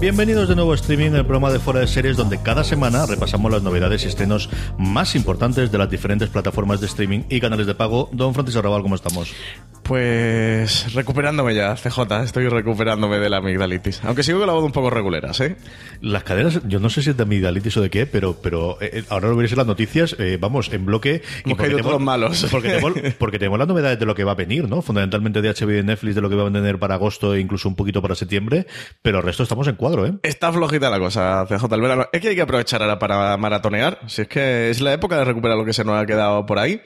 Bienvenidos de nuevo a streaming, el programa de Fuera de Series, donde cada semana repasamos las novedades y estrenos más importantes de las diferentes plataformas de streaming y canales de pago. Don Francisco Arrabal, ¿cómo estamos? Pues recuperándome ya, CJ, estoy recuperándome de la amigdalitis. Aunque sigo con la voz un poco reguleras, ¿eh? Las cadenas, yo no sé si es de amigdalitis o de qué, pero, pero eh, ahora lo veréis en las noticias, eh, vamos, en bloque. Hemos caído tenemos- todos malos. Porque tenemos, porque tenemos las novedades de lo que va a venir, ¿no? Fundamentalmente de HBO y de Netflix, de lo que va a tener para agosto e incluso un poquito para septiembre, pero el resto estamos en ¿eh? Está flojita la cosa, CJ, el verano. Es que hay que aprovechar ahora para maratonear. Si es que es la época de recuperar lo que se nos ha quedado por ahí.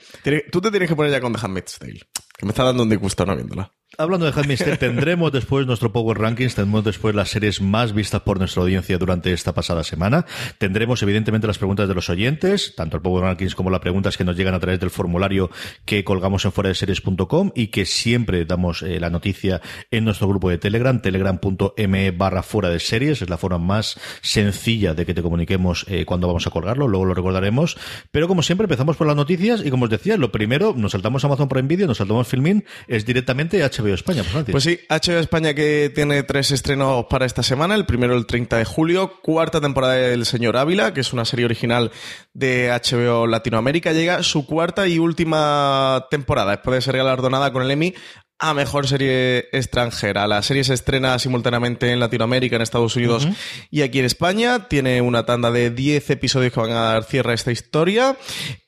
Tú te tienes que poner ya con The Handmaid's Tale, que me está dando un disgusto no viéndola. Hablando de Handmaid's tendremos después nuestro Power Rankings, tendremos después las series más vistas por nuestra audiencia durante esta pasada semana. Tendremos, evidentemente, las preguntas de los oyentes, tanto el Power Rankings como las preguntas que nos llegan a través del formulario que colgamos en fuera de series.com y que siempre damos eh, la noticia en nuestro grupo de Telegram, telegram.me barra fuera de series. Es la forma más sencilla de que te comuniquemos eh, cuando vamos a colgarlo, luego lo recordaremos. Pero como siempre, empezamos por las noticias y como os decía, lo primero, nos saltamos Amazon Prime Video, nos saltamos Filmin, es directamente HBO España. Francis. Pues sí, HBO España que tiene tres estrenos para esta semana. El primero el 30 de julio, cuarta temporada del Señor Ávila, que es una serie original de HBO Latinoamérica. Llega su cuarta y última temporada, después de ser galardonada con el Emmy a Mejor Serie Extranjera. La serie se estrena simultáneamente en Latinoamérica, en Estados Unidos y aquí en España. Tiene una tanda de 10 episodios que van a dar cierre a esta historia.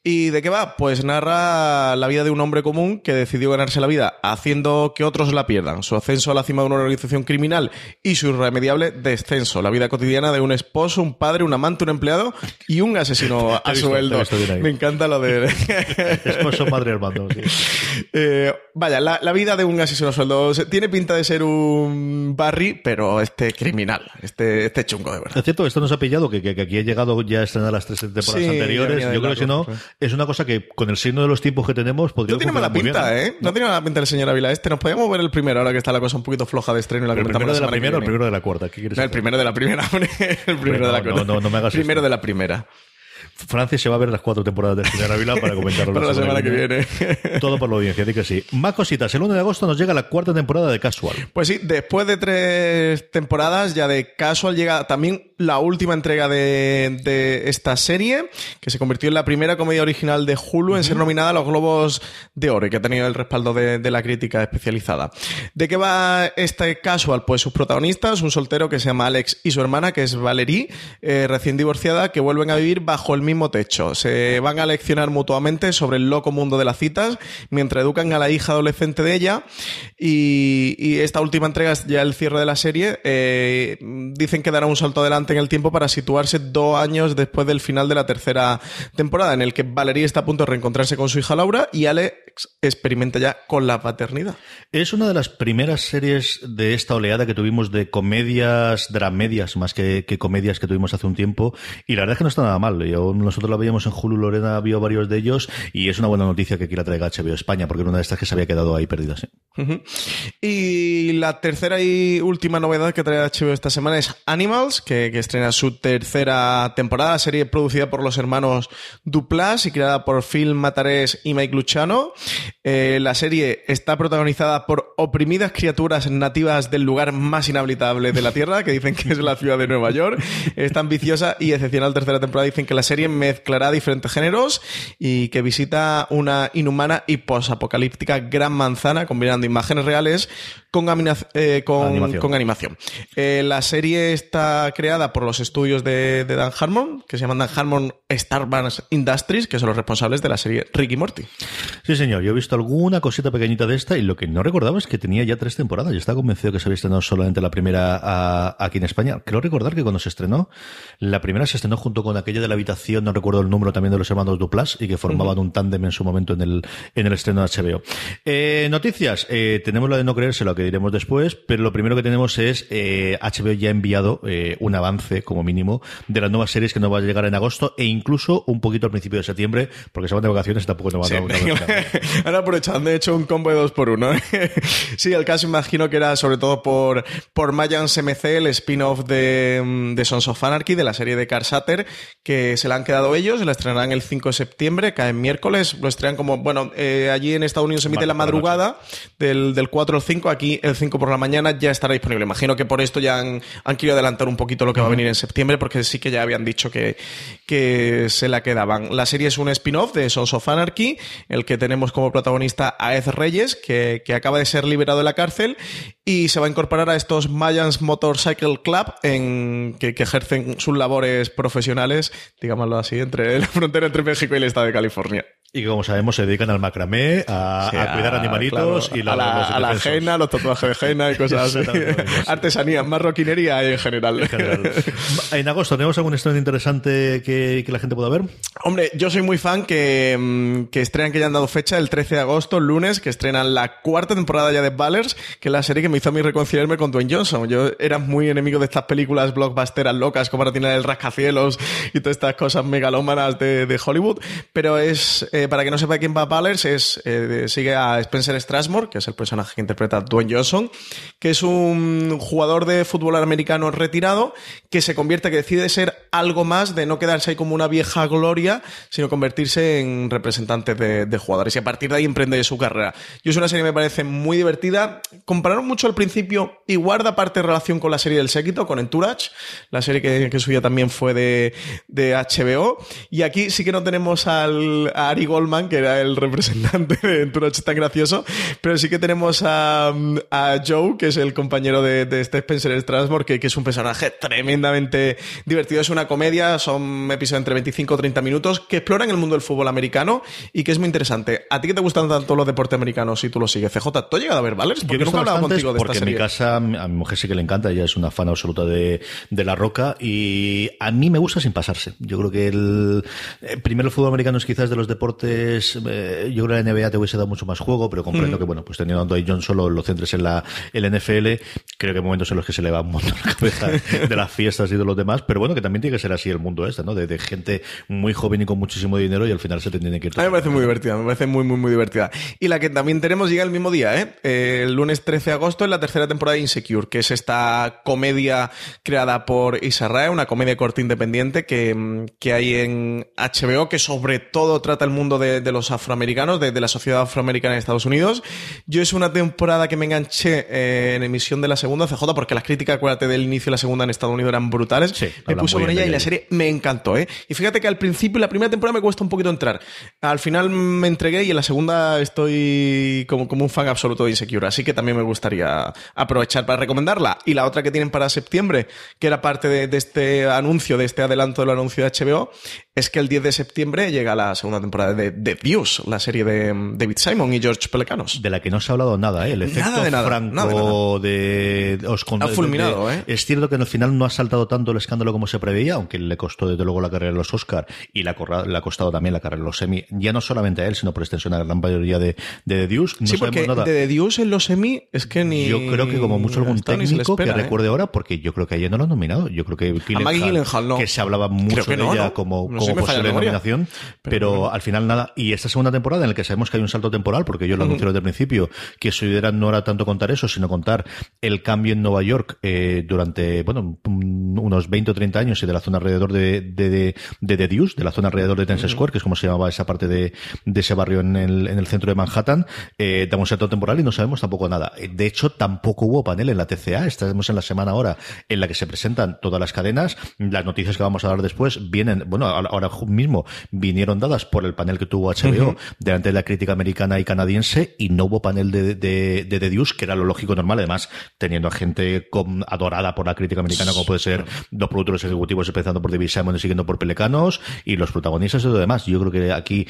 ¿Y de qué va? Pues narra la vida de un hombre común que decidió ganarse la vida haciendo que otros la pierdan. Su ascenso a la cima de una organización criminal y su irremediable descenso. La vida cotidiana de un esposo, un padre, un amante, un empleado y un asesino he a he sueldo. Me encanta lo de... Esposo, madre, hermano. sí. Eh, vaya, la, la vida de un asesino a sueldo tiene pinta de ser un Barry, pero este criminal, este, este chungo de verdad. Es cierto, esto nos ha pillado, que, que- que aquí ha llegado ya a estrenar las tres temporadas Sí, anteriores. Yo creo que si no, es una cosa que con el signo de los tiempos que tenemos podría No tiene mala pinta, bien, ¿eh? No tiene mala pinta el señor Ávila este. Nos podemos ver el primero, ahora que está la cosa un poquito floja de estreno y la ¿El comentamos primero de la semana que primera o el primero de la cuarta? ¿Qué quieres No, el primero de la primera, hombre. El primero no, de la no, cuarta. no, no me hagas Primero esto. de la primera. Francis se va a ver las cuatro temporadas de Señor Ávila para comentarlo Para la semana que viene. Todo por la audiencia, di que sí. Más cositas. El 1 de agosto nos llega la cuarta temporada de Casual. Pues sí, después de tres temporadas ya de Casual llega también la última entrega de, de esta serie, que se convirtió en la primera comedia original de Hulu en ser nominada a los Globos de Oro y que ha tenido el respaldo de, de la crítica especializada. ¿De qué va este Casual? Pues sus protagonistas, un soltero que se llama Alex y su hermana, que es Valerie, eh, recién divorciada, que vuelven a vivir bajo el mismo techo. Se van a leccionar mutuamente sobre el loco mundo de las citas, mientras educan a la hija adolescente de ella. Y, esta última entrega es ya el cierre de la serie. Eh, dicen que dará un salto adelante en el tiempo para situarse dos años después del final de la tercera temporada, en el que Valerie está a punto de reencontrarse con su hija Laura y Alex experimenta ya con la paternidad. Es una de las primeras series de esta oleada que tuvimos de comedias, dramedias, más que, que comedias que tuvimos hace un tiempo. Y la verdad es que no está nada mal. Yo nosotros la veíamos en Hulu, Lorena vio varios de ellos y es una buena noticia que aquí la traiga HBO España, porque era una de estas que se había quedado ahí perdida. Y la tercera y última novedad que trae HBO esta semana es Animals, que, estrena su tercera temporada, serie producida por los hermanos Duplas y creada por Phil Matarés y Mike Luciano. Eh, la serie está protagonizada por oprimidas criaturas nativas del lugar más inhabitable de la Tierra, que dicen que es la ciudad de Nueva York. Esta ambiciosa y excepcional tercera temporada dicen que la serie mezclará diferentes géneros y que visita una inhumana y posapocalíptica gran manzana, combinando imágenes reales con, eh, con animación. Eh, la serie está creada por los estudios de, Dan Harmon, que se llaman Dan Harmon Star Industries, que son los responsables de la serie Ricky Morty. Sí, señor. Yo he visto alguna cosita pequeñita de esta y lo que no recordaba es que tenía ya tres temporadas. Yo estaba convencido que se había estrenado solamente la primera aquí en España. Creo recordar que cuando se estrenó, la primera se estrenó junto con aquella de la habitación, no recuerdo el número también de los hermanos Duplas, y que formaban un tándem en su momento en el, en el estreno de HBO. Eh, noticias. Tenemos la de no creérselo, que diremos después, pero lo primero que tenemos es HBO eh, ya ha enviado un avance, como mínimo, de las nuevas series que nos va a llegar en agosto e incluso un poquito al principio de septiembre, porque se van de vacaciones y tampoco nos van a dar Han aprovechado, han hecho un combo de dos por uno. sí, el caso imagino que era sobre todo por, por Mayans MC, el spin-off de, de Sons of Anarchy, de la serie de Carsater, que se la han quedado ellos, la estrenarán el 5 de septiembre, cae miércoles, lo estrenan como, bueno, eh, allí en Estados Unidos se emite la madrugada del, del 4 al 5, aquí el 5 por la mañana ya estará disponible. Imagino que por esto ya han, querido adelantar un poquito lo que va a venir en septiembre, porque sí que ya habían dicho que, se la quedaban. La serie es un spin-off de Sons of Anarchy, el que tenemos como protagonista a Ed Reyes, que, acaba de ser liberado de la cárcel y se va a incorporar a estos Mayans Motorcycle Club en, que ejercen sus labores profesionales, digámoslo así, entre la frontera entre México y el estado de California. Y que como sabemos se dedican al macramé, a, cuidar animalitos y la, a la, a la henna, los tatuajes de henna y cosas así. Artesanía, marroquinería en general. en general. En agosto, ¿tenemos algún estreno interesante que, que, la gente pueda ver? Hombre, yo soy muy fan que, mm, que estrenan que ya han dado fecha el 13 de agosto, lunes, que estrenan la cuarta temporada ya de Ballers, que es la serie que me hizo a mí reconciliarme con Dwayne Johnson. Yo era muy enemigo de estas películas blockbusteras locas como para tener el rascacielos y todas estas cosas megalómanas de, de Hollywood, pero es eh, para que no sepa quién va a Ballers, es, eh, sigue a Spencer Strasmore, que es el personaje que interpreta Dwayne Johnson, que es un jugador de fútbol americano retirado que se convierte, que decide ser algo más de no quedarse ahí como una vieja gloria, sino convertirse en representante de, jugadores. Y a partir de ahí emprende su carrera. Yo es una serie que me parece muy divertida. Compararon mucho al principio y guarda parte de relación con la serie del séquito, con Entourage, la serie que, que suya también fue de, de HBO. Y aquí sí que no tenemos al, a Ari Goldman, que era el representante de Entourage tan gracioso, pero sí que tenemos a, a Joe, que es el compañero de, de este Spencer Strasbourg, que, que, es un personaje tremendamente divertido. Es una comedia, son episodios entre 25 o 30 minutos que exploran el mundo del fútbol americano y que es muy interesante. ¿A ti que te gustan tanto los deportes americanos si tú los sigues? CJ, ¿tú has llegado a ver, ¿vale? Porque Yo nunca he hablado contigo de porque en mi casa a mi mujer sí que le encanta, ella es una fan absoluta de, de La Roca y a mí me gusta sin pasarse. Yo creo que el, eh, primero el fútbol americano es quizás de los deportes, eh, yo creo que la NBA te hubiese dado mucho más juego, pero comprendo mm. que, bueno, pues teniendo a John solo lo centres en la el NFL, creo que hay momentos en los que se le va un montón la cabeza de las fiestas y de los demás, pero bueno, que también tiene que ser así el mundo este, ¿no? De, gente muy joven y con muchísimo dinero y al final se te tiene que ir. A mí me parece muy divertida, me parece muy, muy, muy divertida. Y la que también tenemos llega el mismo día, ¿eh? ¿eh? El lunes 13 de agosto en la tercera temporada de Insecure, que es esta comedia creada por Israel, una comedia corta independiente que, que hay en HBO, que sobre todo trata el mundo de, de los afroamericanos, de, de, la sociedad afroamericana en Estados Unidos. Yo es una temporada que me enganché eh, en emisión de la segunda CJ, porque las críticas, acuérdate del inicio de la segunda en Estados Unidos eran brutales. me puso con ella y la serie me encantó, ¿eh? Y fíjate que al principio, la primera temporada me cuesta un poquito entrar. Al final me entregué y en la segunda estoy como, como un fan absoluto de Insecure. Así que también me gustaría aprovechar para recomendarla. Y la otra que tienen para septiembre, que era parte de, de este anuncio, de este adelanto del anuncio de HBO, es que el 10 de septiembre llega la segunda temporada de The Views, la serie de David Simon y George Pelecanos. De la que no se ha hablado nada, ¿eh? El efecto de nada, Franco nada de nada. de, os con- Ha fulminado, de- ¿eh? Es cierto que en el final no ha saltado tanto el escándalo como se preveía, aunque le costó desde luego la carrera de los Oscar y le ha, corra- le ha costado también la carrera de los Emmy, ya no solamente a él, sino por extensión a la gran mayoría de, de The Deuce. No sí, porque nada. de The Deuce en los semi es que ni. Yo creo que como mucho algún técnico que ¿eh? recuerde ahora, porque yo creo que ayer no lo han nominado. Yo creo que Maggie Gyllenhaal no. que se hablaba mucho de no, ella ¿no? como, como posible nominación, pero, al final nada. Y esta segunda temporada en la que sabemos que hay un salto temporal, porque yo lo anuncio desde el principio, que su idea no era tanto contar eso, sino contar el cambio en Nueva York eh, durante, bueno, unos 20 o 30 años y de la zona alrededor de, de, de, de The Deuce, de la zona alrededor de Times Square, que es como se llamaba esa parte de, de ese barrio en el, en el centro de Manhattan, eh, da un temporal y no sabemos tampoco nada. Eh, De hecho, tampoco hubo panel en la TCA. Estamos en la semana ahora en la que se presentan todas las cadenas. Las noticias que vamos a dar después vienen, bueno, ahora mismo vinieron dadas por el panel que tuvo HBO delante de la crítica americana y canadiense y no hubo panel de, de, de The Deuce, que era lo lógico normal, además teniendo a gente con- adorada por la crítica americana, como puede ser los productores ejecutivos, empezando por David Simon y siguiendo por Pelecanos, y los protagonistas y lo demás. Yo creo que aquí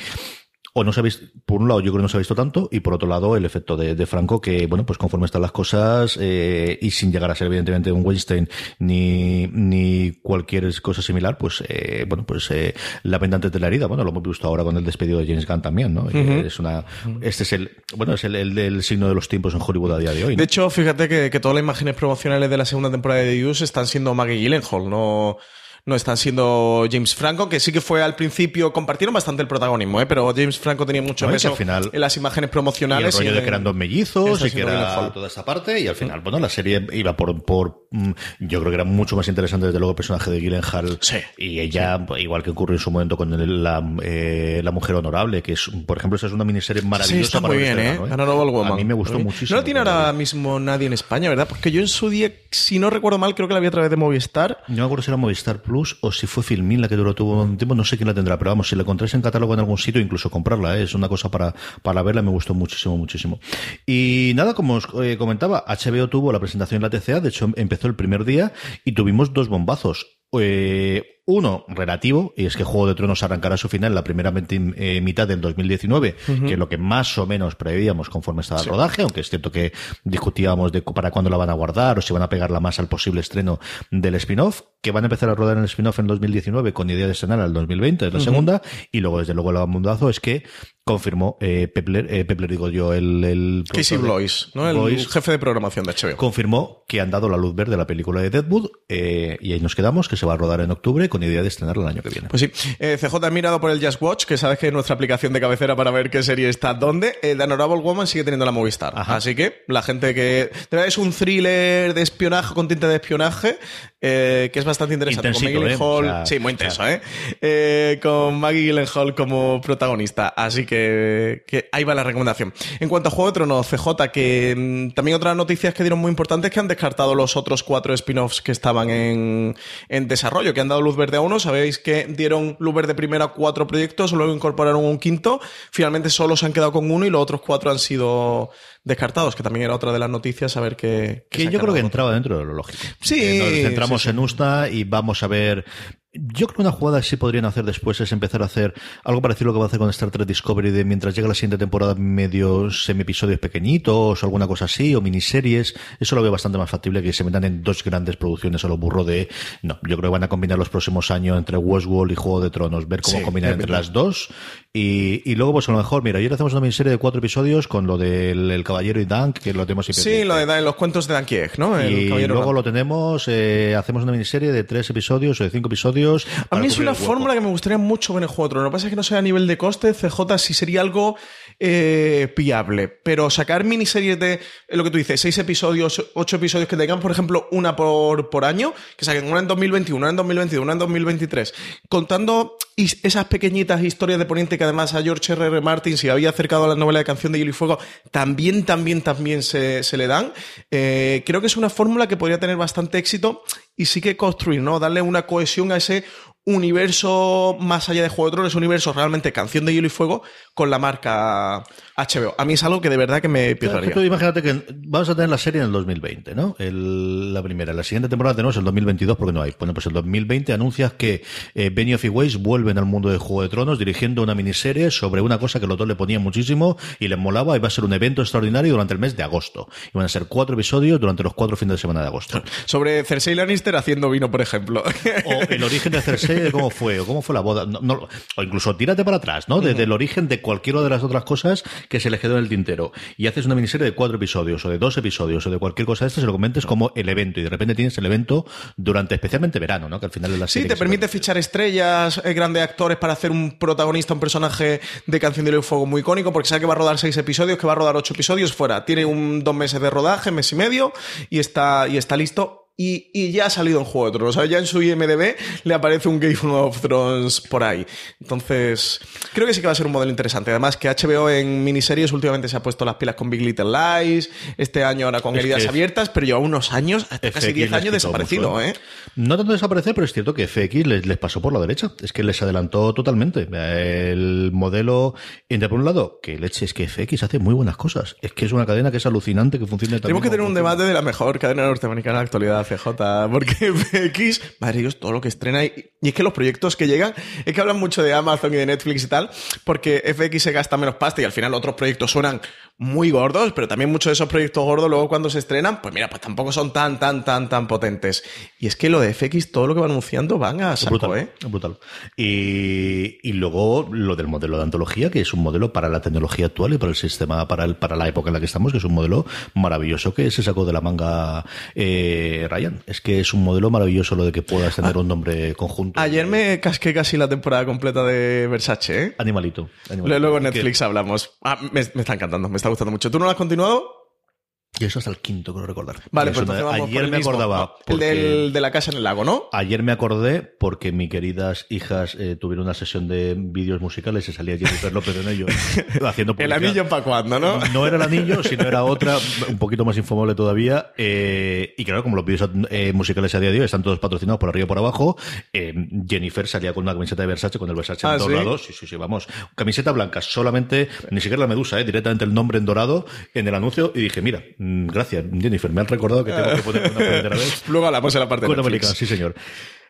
o no se ha visto, por un lado yo creo que no se ha visto tanto y por otro lado el efecto de, de Franco que bueno pues conforme están las cosas eh, y sin llegar a ser evidentemente un Weinstein ni, ni cualquier cosa similar pues eh, bueno pues eh, la pendante de la herida bueno lo hemos visto ahora con el despedido de James Gunn también ¿no? Eh, es una este es el bueno es el, el, el signo de los tiempos en Hollywood a día de hoy ¿no? De hecho, fíjate que, que todas las imágenes promocionales de la segunda temporada de The Deuce están siendo Maggie Gyllenhaal, no, no están siendo James Franco, que sí que fue al principio, compartieron bastante el protagonismo, ¿eh? pero James Franco tenía mucho No, peso al final- en las imágenes y el promocionales. rollo y de que eran dos mellizos y que era toda esta parte y al final bueno la serie iba por por mm, yo creo que era mucho más interesante desde luego el personaje de Gyllenhaal Sí. y ella igual que ocurrió en su momento con el- la, eh, la mujer honorable que es por ejemplo esa es una miniserie maravillosa Sí, está para muy bien, este ¿eh? verano, Honorable Woman. a mí me gustó muchísimo No lo tiene ahora mismo nadie en España, ¿verdad? Porque yo en su día, si no recuerdo mal, creo que la vi a través de Movistar. no me acuerdo si era Movistar Plus o si fue Filmin la que duró tuvo un tiempo, no sé quién la tendrá, pero vamos, si la encontráis en catálogo en algún sitio, incluso comprarla, ¿eh? es una cosa para, para verla, me gustó muchísimo, muchísimo. Y nada, como os eh, comentaba, HBO tuvo la presentación en la TCA, de hecho empezó el primer día y tuvimos dos bombazos. Eh, uno relativo, y es que Juego de Tronos arrancará su final en la primera eh, mitad del 2019, que es lo que más o menos preveíamos conforme estaba el rodaje, aunque es cierto que discutíamos de para cuándo la van a guardar o si van a pegarla más al posible estreno del spin-off, que van a empezar a rodar en el spin-off en 2019 con idea de estrenar al 2020, es la segunda, y luego desde luego el mundazo es que confirmó eh, Pepler, eh, Pepler digo yo, el... el Casey Blois, ¿no? El Blois, jefe de programación de HBO. confirmó que han dado la luz verde a la película de Deadwood eh, y ahí nos quedamos, que se va a rodar en octubre con idea de estrenarla el año que viene. Pues sí, eh, CJ ha mirado por el Just Watch, que sabes que es nuestra aplicación de cabecera para ver qué serie está dónde. Eh, The Honorable Woman sigue teniendo la Movistar. Ajá. Así que la gente que. Es un thriller de espionaje con tinte de espionaje, eh, que es bastante interesante. Intensito, con Maggie sea, sí, muy intenso, ¿eh? Eh, Con Maggie Gyllenhaal como protagonista. Así que, que ahí va la recomendación. En cuanto a Juego de Tronos, CJ, que mm, también otras noticias que dieron muy importantes que han descartado los otros cuatro spin-offs que estaban en, en desarrollo, que han dado luz verde a uno. Sabéis que dieron luz verde primero a cuatro proyectos, luego incorporaron un quinto. Finalmente solo se han quedado con uno y los otros cuatro han sido descartados, que también era otra de las noticias, a ver qué. Que yo creo que entraba dentro de lo lógico. Sí, Eh, nos centramos sí, sí. en Usta y vamos a ver. Yo creo que una jugada que sí podrían hacer después es empezar a hacer algo parecido a lo que va a hacer con Star Trek Discovery de mientras llega la siguiente temporada medio semi-episodios pequeñitos o alguna cosa así o miniseries. Eso lo veo bastante más factible que se metan en dos grandes producciones a lo burro de... No, yo creo que van a combinar los próximos años entre Westworld y Juego de Tronos, ver cómo Sí, combinar entre las dos y, y luego pues a lo mejor, mira, ayer hacemos una miniserie de cuatro episodios con lo del el Caballero y Dunk, que lo tenemos siempre Sí, lo de, los cuentos de Dan Kieg, ¿no? El y Caballero luego lo tenemos, eh, hacemos una miniserie de tres episodios o de cinco episodios. A mí es una fórmula que me gustaría mucho ver en Juego de Tronos. Lo que pasa es que no sé a nivel de coste, CJ, si sería algo eh, viable. Pero sacar miniseries de, lo que tú dices, seis episodios, ocho episodios que tengan, por ejemplo, una por, por año, que saquen una en 2021, una en 2022, una en 2023, contando esas pequeñitas historias de Poniente que además a George R. R. Martin, si había acercado a la novela de Canción de Hielo y Fuego, también, también, también se, se le dan. Eh, creo que es una fórmula que podría tener bastante éxito y sí que construir, ¿no? Darle una cohesión a ese universo más allá de Juego de Tronos, universo realmente Canción de Hielo y Fuego con la marca HBO. A mí es algo que de verdad que me pisaría. Tú imagínate que vamos a tener la serie en el 2020, ¿no? El- la primera. La siguiente temporada tenemos el 2022 porque no hay. Bueno, pues el 2020 anuncias que eh, Benioff y Weiss vuelven al mundo de Juego de Tronos dirigiendo una miniserie sobre una cosa que los dos le ponían muchísimo y les molaba y va a ser un evento extraordinario durante el mes de agosto. Y van a ser cuatro episodios durante los cuatro fines de semana de agosto. Sobre Cersei Lannister haciendo vino, por ejemplo. O el origen de Cersei, cómo fue, o cómo fue la boda. No, no, o incluso tírate para atrás, ¿no? Desde el origen de cualquiera de las otras cosas que se le quedó en el tintero. Y haces una miniserie de cuatro episodios, o de dos episodios, o de cualquier cosa de esto, se lo comentes como el evento. Y de repente tienes el evento durante especialmente verano, ¿no? Que al final es la Sí, serie te que se permite fichar estrellas, eh, grandes actores para hacer un protagonista, un personaje de Canción de Fuego muy icónico, porque sabe que va a rodar seis episodios, que va a rodar ocho episodios fuera. Tiene un dos meses de rodaje, mes y medio, y está, y está listo. Y, y ya ha salido en Juego de Tronos. O sea, ya en su IMDB le aparece un Game of Thrones por ahí. Entonces, creo que sí que va a ser un modelo interesante. Además, que HBO en miniseries últimamente se ha puesto las pilas con Big Little Lies, este año ahora con Es Heridas abiertas, pero lleva unos años, hasta casi FX 10 les años desaparecido, mucho, ¿eh? No tanto desaparecer, pero es cierto que FX les, les pasó por la derecha. Es que les adelantó totalmente. El modelo, entre por un lado, que leche es que FX hace muy buenas cosas. Es que es una cadena que es alucinante, que funciona tan Tenemos que tener un debate de la mejor cadena norteamericana de la actualidad, CJ, porque FX, madre Dios, todo lo que estrena y, y es que los proyectos que llegan, es que hablan mucho de Amazon y de Netflix y tal, porque FX se gasta menos pasta y al final otros proyectos suenan muy gordos, pero también muchos de esos proyectos gordos luego cuando se estrenan, pues mira, pues tampoco son tan, tan, tan, tan potentes. Y es que lo de FX, todo lo que va anunciando van a saco, brutal, ¿eh? brutal. Y, y luego lo del modelo de antología, que es un modelo para la tecnología actual y para el sistema, para, el, para la época en la que estamos, que es un modelo maravilloso que se sacó de la manga eh, Ryan. Es que es un modelo maravilloso lo de que puedas tener un nombre conjunto. Ah, Ayer me casqué casi la temporada completa de Versace, ¿eh? Animalito. animalito. Luego en Netflix hablamos. Ah, me, me está encantando, me está gustando mucho. ¿Tú no lo has continuado? Y eso hasta el quinto, creo recordar. Vale, pues me- ayer el me mismo. acordaba. El del, de la casa en el lago, ¿no? Ayer me acordé porque mis queridas hijas eh, tuvieron una sesión de vídeos musicales y salía Jennifer López en ellos haciendo El publicidad. anillo para cuando, ¿no? No era el anillo, sino era otra, un poquito más infumable todavía. eh, y claro, como los vídeos eh, musicales a día de hoy están todos patrocinados por arriba y por abajo, Jennifer salía con una camiseta de Versace, con el Versace Ah, en ¿sí? dorado. Sí, sí, sí, vamos. Camiseta blanca, solamente, ni siquiera la medusa, eh, directamente el nombre en dorado en el anuncio. Y dije, mira, gracias, Jennifer, me han recordado que tengo que poner una primera vez. Luego hablamos en la parte de Netflix. americana, sí, señor.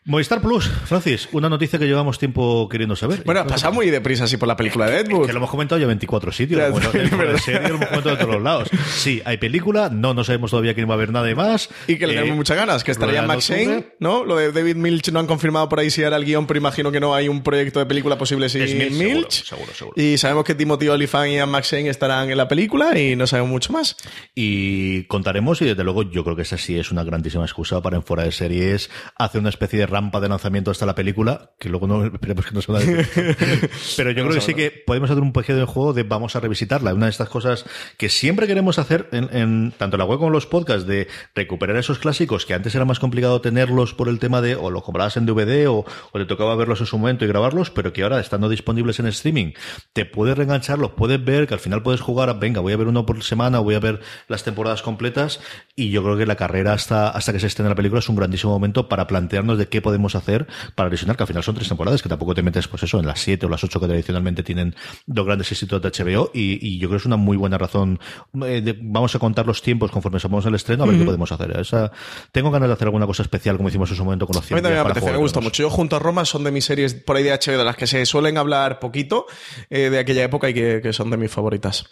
Movistar Plus, Francis, una noticia que llevamos tiempo queriendo saber. Bueno, ha pasado muy deprisa así por la película de Ed Wood. Que lo hemos comentado ya en 24 sitios. Ya, comentado en verdad. lo hemos comentado de todos los lados. Sí, hay película, no, no sabemos todavía quién va a haber nada de más. Y que le Eh, tenemos muchas ganas, que estaría Max Shane. ¿no? Lo de David Milch no han confirmado por ahí si era el guion, pero imagino que no hay un proyecto de película posible sin Milch, seguro, seguro, seguro. Y sabemos que Timothy Olyphant y Max Shane estarán en la película y no sabemos mucho más. Y contaremos, y desde luego yo creo que esa sí es una grandísima excusa para en fuera de series hacer una especie de rampa de lanzamiento hasta la película, que luego no esperemos que no se va a decir. Pero yo creo que sí que podemos hacer un pequeño juego de vamos a revisitarla. Una de estas cosas que siempre queremos hacer en, en tanto en la web como en los podcasts, de recuperar esos clásicos que antes era más complicado tenerlos por el tema de o los comprabas en DVD o, o te tocaba verlos en su momento y grabarlos, pero que ahora estando disponibles en streaming, te puedes reenganchar, los puedes ver, que al final puedes jugar, a, venga, voy a ver uno por semana, voy a ver las temporadas completas, y yo creo que la carrera hasta, hasta que se estrene la película es un grandísimo momento para plantearnos de qué podemos hacer para lesionar, que al final son tres temporadas, que tampoco te metes, pues eso, en las siete o las ocho que tradicionalmente tienen dos grandes éxitos de HBO, y, y yo creo que es una muy buena razón. eh, de- vamos a contar los tiempos conforme sepamos el estreno, a ver qué podemos hacer. Esa, tengo ganas de hacer alguna cosa especial, como hicimos en su momento con los A 100 mí también me apetece, me gusta mucho. Yo junto a Roma son de mis series por ahí de HBO de las que se suelen hablar poquito eh, de aquella época y que, que son de mis favoritas.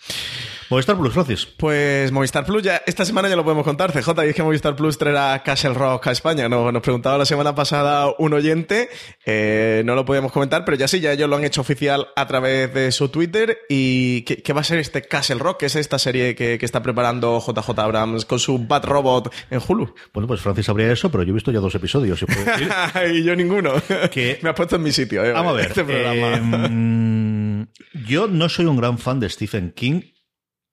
Movistar Plus, Francis. Pues Movistar Plus, ya, esta semana ya lo podemos contar, CJ, y es que Movistar Plus traerá Castle Rock a España. No, nos preguntaba la semana pasada un oyente, eh, no lo podíamos comentar, pero ya sí, ya ellos lo han hecho oficial a través de su Twitter. ¿Y qué, qué va a ser este Castle Rock? que es esta serie que, que está preparando JJ Abrams con su Bat Robot en Hulu? Bueno, pues Francis sabría eso, pero yo he visto ya dos episodios. si puedo decir. y yo ninguno. Que- Me has puesto en mi sitio, eh, Vamos a ver. Este programa. eh, yo no soy un gran fan de Stephen King.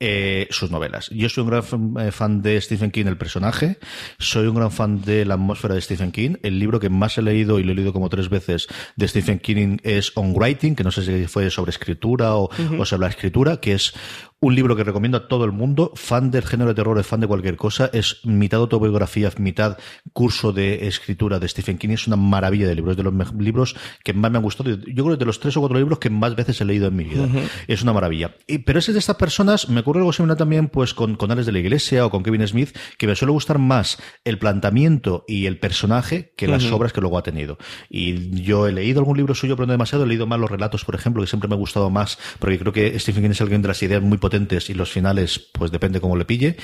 Eh, sus novelas. Yo soy un gran fan, eh, fan de Stephen King, el personaje. Soy un gran fan de la atmósfera de Stephen King. El libro que más he leído, y lo he leído como tres veces, de Stephen King es On Writing, que no sé si fue sobre escritura o, o sobre la escritura, que es Un libro que recomiendo a todo el mundo, fan del género de terror, fan de cualquier cosa, es mitad autobiografía, mitad curso de escritura de Stephen King. Es una maravilla de libros, de los libros que más me han gustado. Yo creo que de los tres o cuatro libros que más veces he leído en mi vida. Es una maravilla. Y, pero ese de estas personas, me ocurre algo similar también pues con, con Alex de la Iglesia o con Kevin Smith, que me suele gustar más el planteamiento y el personaje que las obras que luego ha tenido. Y yo he leído algún libro suyo, pero no demasiado. He leído más los relatos, por ejemplo, que siempre me ha gustado más, porque creo que Stephen King es alguien de las ideas muy potentes y los finales, pues depende cómo le pille.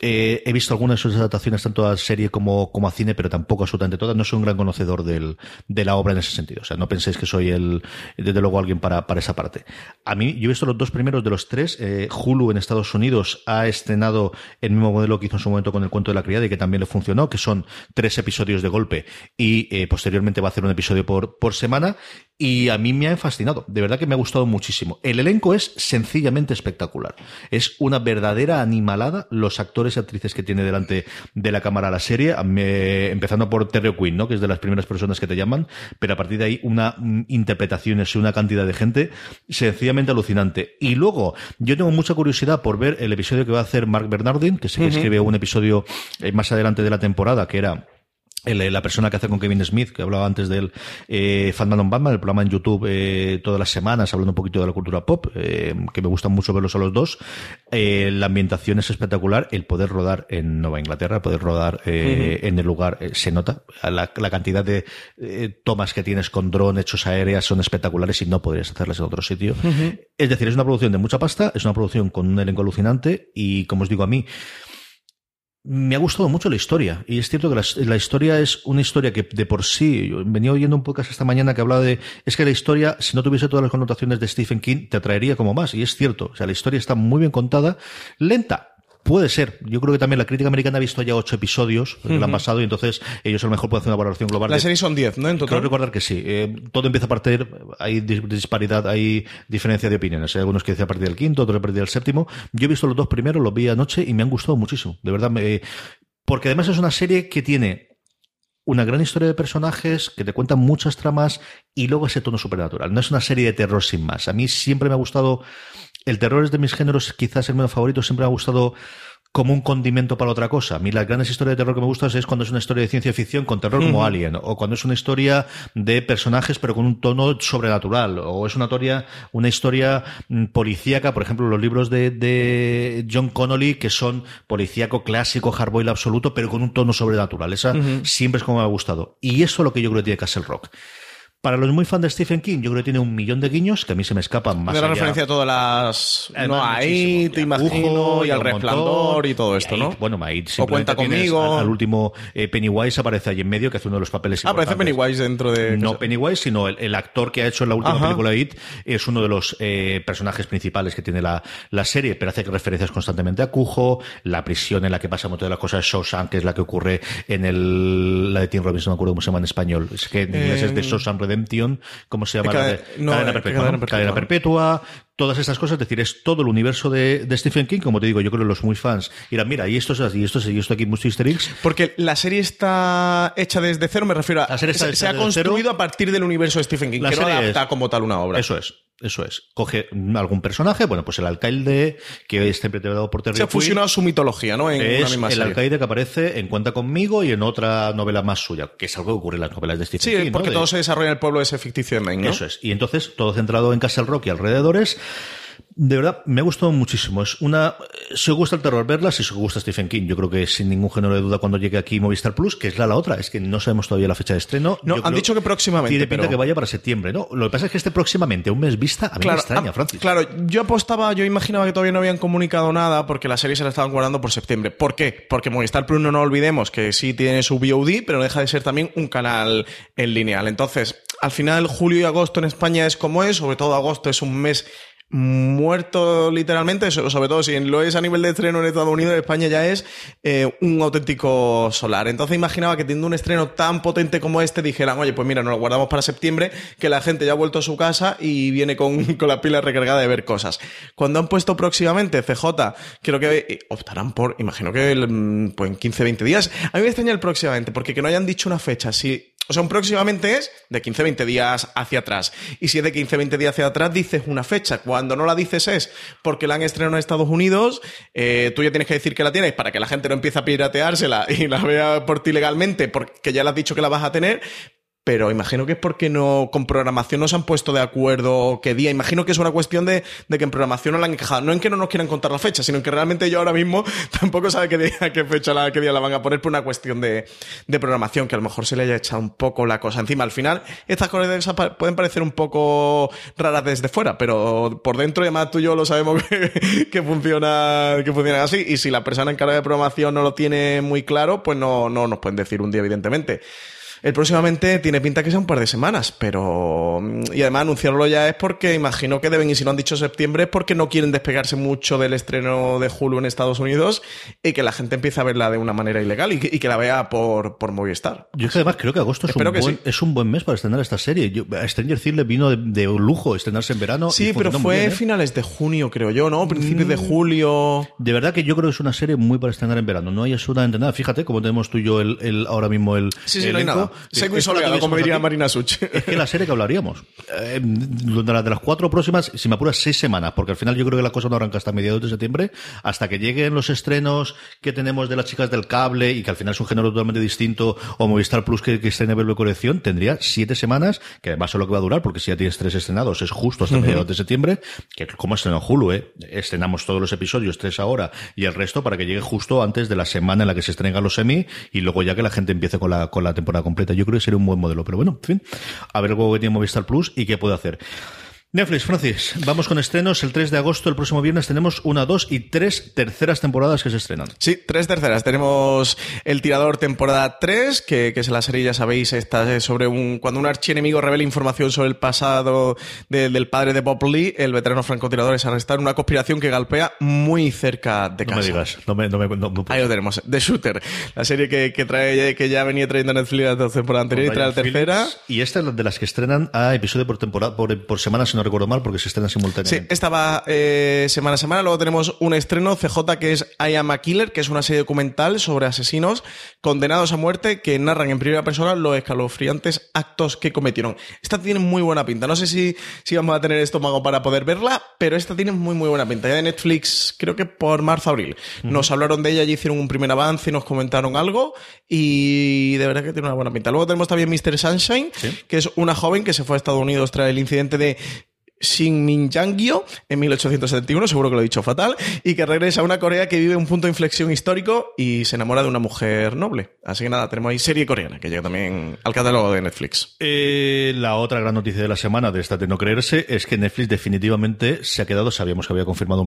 Eh, he visto algunas de sus adaptaciones tanto a serie como, como a cine, pero tampoco absolutamente todas. No soy un gran conocedor del, de la obra en ese sentido. O sea, no penséis que soy el, desde luego alguien para, para esa parte. A mí, yo he visto los dos primeros de los tres. Eh, Hulu en Estados Unidos ha estrenado el mismo modelo que hizo en su momento con el cuento de la criada y que también le funcionó, que son tres episodios de golpe y eh, posteriormente va a hacer un episodio por, por semana y a mí me ha fascinado. De verdad que me ha gustado muchísimo. El elenco es sencillamente espectacular. Es una verdadera animalada los actores y actrices que tiene delante de la cámara la serie, empezando por Terry Quinn, ¿no? que es de las primeras personas que te llaman, pero a partir de ahí una mm, interpretaciones y una cantidad de gente sencillamente alucinante. Y luego, yo tengo mucha curiosidad por ver el episodio que va a hacer Mark Bernardin, que se escribe un episodio eh, más adelante de la temporada, que era la persona que hace con Kevin Smith, que hablaba antes de él, eh, Batman, el programa en YouTube eh, todas las semanas, hablando un poquito de la cultura pop, eh, que me gusta mucho verlos a los dos. Eh, la ambientación es espectacular, el poder rodar en Nueva Inglaterra, el poder rodar eh, en el lugar, se nota. La, la, cantidad de tomas que tienes con dron, hechos aéreas, son espectaculares y no podrías hacerlas en otro sitio. Es decir, es una producción de mucha pasta, es una producción con un elenco alucinante y, como os digo a mí, me ha gustado mucho la historia. Y es cierto que la, historia es una historia que de por sí, venía oyendo un podcast esta mañana que hablaba de, es que la historia, si no tuviese todas las connotaciones de Stephen King, te atraería como más. Y es cierto. O sea, la historia está muy bien contada, lenta, Puede ser. Yo creo que también la crítica americana ha visto ya ocho episodios que han pasado y entonces ellos a lo mejor pueden hacer una valoración global. La serie son diez, ¿no? En total. Creo recordar que sí. Eh, todo empieza a partir, hay disparidad, hay diferencia de opiniones. Hay algunos que dicen a partir del quinto, otros a partir del séptimo. Yo he visto los dos primeros, los vi anoche y me han gustado muchísimo. De verdad, me, porque además es una serie que tiene una gran historia de personajes, que te cuentan muchas tramas y luego ese tono supernatural. No es una serie de terror sin más. A mí siempre me ha gustado, el terror es de mis géneros quizás el menos favorito, siempre me ha gustado como un condimento para otra cosa. A mí las grandes historias de terror que me gustan es cuando es una historia de ciencia ficción con terror como Alien, o cuando es una historia de personajes pero con un tono sobrenatural, o es una historia, una historia mm, policíaca, por ejemplo, los libros de, de John Connolly que son policíaco clásico, hardboil absoluto, pero con un tono sobrenatural. Esa siempre es como me ha gustado. Y eso es lo que yo creo que tiene Castle Rock. Para los muy fans de Stephen King, yo creo que tiene un millón de guiños que a mí se me escapan más. De la referencia a todas las. no, ahí, te imagino, y al resplandor y todo esto, ¿no? Bueno, ahí O cuenta conmigo. Al, último, eh, Pennywise aparece allí en medio, que hace uno de los papeles ah, aparece Pennywise dentro de. No Pennywise, sino el, actor que ha hecho en la última película de It es uno de los eh, personajes principales que tiene la, la serie, pero hace referencias constantemente a Cujo, la prisión en la que pasa muchas de las cosas, Shawshank, que es la que ocurre en el, la de Tim Robinson, no me acuerdo cómo se llama en español. Es que en inglés es de eh, Shawshank Redemption ¿cómo se llama? Cadena, cadena, perpetua, cadena, perpetua. todas estas cosas, es decir, es todo el universo de, Stephen King, como te digo, yo creo que los muy fans dirán, mira, y esto es así, y esto es y esto aquí, mucho easter eggs. Porque la serie está hecha desde cero, me refiero a... se, ha construido a partir del universo de Stephen King, la que no adapta como tal una obra. Eso es. Eso es. Coge algún personaje, bueno, pues el alcalde, que es interpretado por Terry Se ha fusionado su mitología, ¿no? En es una misma el alcalde que aparece en Cuenta conmigo y en otra novela más suya, que es algo que ocurre en las novelas de Stephen King. Sí, porque todo se desarrolla en el pueblo ese ficticio de Maine, ¿no? Eso es. Y entonces, todo centrado en Castle Rock y alrededores. De verdad, me ha gustado muchísimo. Es una. Si os gusta el terror, verla. Si os gusta Stephen King, yo creo que sin ningún género de duda cuando llegue aquí Movistar Plus, que es la, la otra. Es que no sabemos todavía la fecha de estreno. No, han dicho que próximamente. Tiene pinta pero... que vaya para septiembre, ¿no? Lo que pasa es que este próximamente, un mes vista, a mí claro, me extraña, a, Francis. Claro, yo apostaba, yo imaginaba que todavía no habían comunicado nada porque la serie se la estaban guardando por septiembre. ¿Por qué? Porque Movistar Plus no nos olvidemos que sí tiene su VOD, pero no deja de ser también un canal en lineal. Entonces, al final, julio y agosto en España es como es, sobre todo agosto es un mes muerto literalmente, sobre todo si lo es a nivel de estreno en Estados Unidos, España ya es eh, un auténtico solar. Entonces imaginaba que teniendo un estreno tan potente como este dijeran, oye, pues mira, nos lo guardamos para septiembre, que la gente ya ha vuelto a su casa y viene con, con la pila recargada de ver cosas. Cuando han puesto próximamente CJ, creo que eh, optarán por, imagino que mm, pues en 15, 20 días. A mí me extraña el próximamente, porque que no hayan dicho una fecha, si O sea, un próximamente es de 15-20 días hacia atrás. Y si es de 15-20 días hacia atrás, dices una fecha. Cuando no la dices es porque la han estrenado en Estados Unidos, eh, tú ya tienes que decir que la tienes para que la gente no empiece a pirateársela y la vea por ti legalmente, porque ya le has dicho que la vas a tener, pero imagino que es porque no con programación no se han puesto de acuerdo qué día. Imagino que es una cuestión de, de, que en programación no la han encajado. No en que no nos quieran contar la fecha, sino en que realmente yo ahora mismo tampoco sabe qué día, qué fecha, la, qué día la van a poner por una cuestión de, de, programación, que a lo mejor se le haya echado un poco la cosa encima. Al final, estas cosas pueden parecer un poco raras desde fuera, pero por dentro, además tú y yo lo sabemos que, que funciona, que funciona así. Y si la persona encargada de programación no lo tiene muy claro, pues no, no nos pueden decir un día, evidentemente. El próximamente tiene pinta que sea un par de semanas, pero. Y además anunciarlo ya es porque imagino que deben, y si no han dicho septiembre, es porque no quieren despegarse mucho del estreno de Hulu en Estados Unidos y que la gente empiece a verla de una manera ilegal y que, y que la vea por, por Movistar. Yo que además creo que agosto es un, buen, sí. es un, buen, mes para estrenar esta serie. Yo, a Stranger Things le vino de, de, lujo estrenarse en verano. Sí, pero fue bien, ¿eh? finales de junio, creo yo, ¿no? Principios mm. de julio. De verdad que yo creo que es una serie muy para estrenar en verano. No hay absolutamente nada. Fíjate, como tenemos tú y yo el, el ahora mismo el. Sí, sí, no hay nada. Seco y soleado, como diría Marina Such. Es que la serie que hablaríamos. Eh, de, la, de, las cuatro próximas, si me apuras, seis semanas, porque al final yo creo que la cosa no arranca hasta mediados de septiembre, hasta que lleguen los estrenos que tenemos de las chicas del cable y que al final es un género totalmente distinto, o Movistar Plus que, que estrene Verbo Colección, tendría siete semanas, que además es lo que va a durar, porque si ya tienes tres estrenados, es justo hasta uh -huh. mediados de septiembre, que como estrenó Hulu, ¿eh? estrenamos todos los episodios, tres ahora, y el resto para que llegue justo antes de la semana en la que se estrenan los semi, y luego ya que la gente empiece con la, con la temporada completa. Yo creo que sería un buen modelo, pero bueno, en fin, a ver luego que tiene Movistar Plus y qué puede hacer. Netflix, Francis, vamos con estrenos. El 3 de agosto, el próximo viernes, tenemos una, dos y tres terceras temporadas que se estrenan. Sí, tres terceras. Tenemos El Tirador temporada 3, que, que es la serie, ya sabéis, está sobre un cuando un archienemigo revela información sobre el pasado de, del padre de Bob Lee, el veterano francotirador es arrestado en una conspiración que galpea muy cerca de casa. No me digas, no me, no me, no, no Ahí lo tenemos, The Shooter, la serie que, que trae que ya venía trayendo Netflix la temporada anterior y trae la tercera. Phillips, y esta es de las que estrenan a episodio por temporada, por, por semana, si no recuerdo mal, porque se estrena simultáneamente. Sí, esta va eh, semana a semana. Luego tenemos un estreno CJ que es I Am a Killer, que es una serie documental sobre asesinos condenados a muerte que narran en primera persona los escalofriantes actos que cometieron. Esta tiene muy buena pinta. No sé si, si vamos a tener estómago para poder verla, pero esta tiene muy, muy buena pinta. Ya de Netflix, creo que por marzo-abril. Uh -huh. Nos hablaron de ella y hicieron un primer avance y nos comentaron algo. Y de verdad que tiene una buena pinta. Luego tenemos también Mr. Sunshine, ¿Sí? que es una joven que se fue a Estados Unidos tras el incidente de Shinminjangyo en 1871, seguro que lo he dicho fatal, y que regresa a una Corea que vive un punto de inflexión histórico y se enamora de una mujer noble. Así que nada, tenemos ahí serie coreana que llega también al catálogo de Netflix. Eh, la otra gran noticia de la semana de esta de no creerse es que Netflix definitivamente se ha quedado, sabíamos que había confirmado un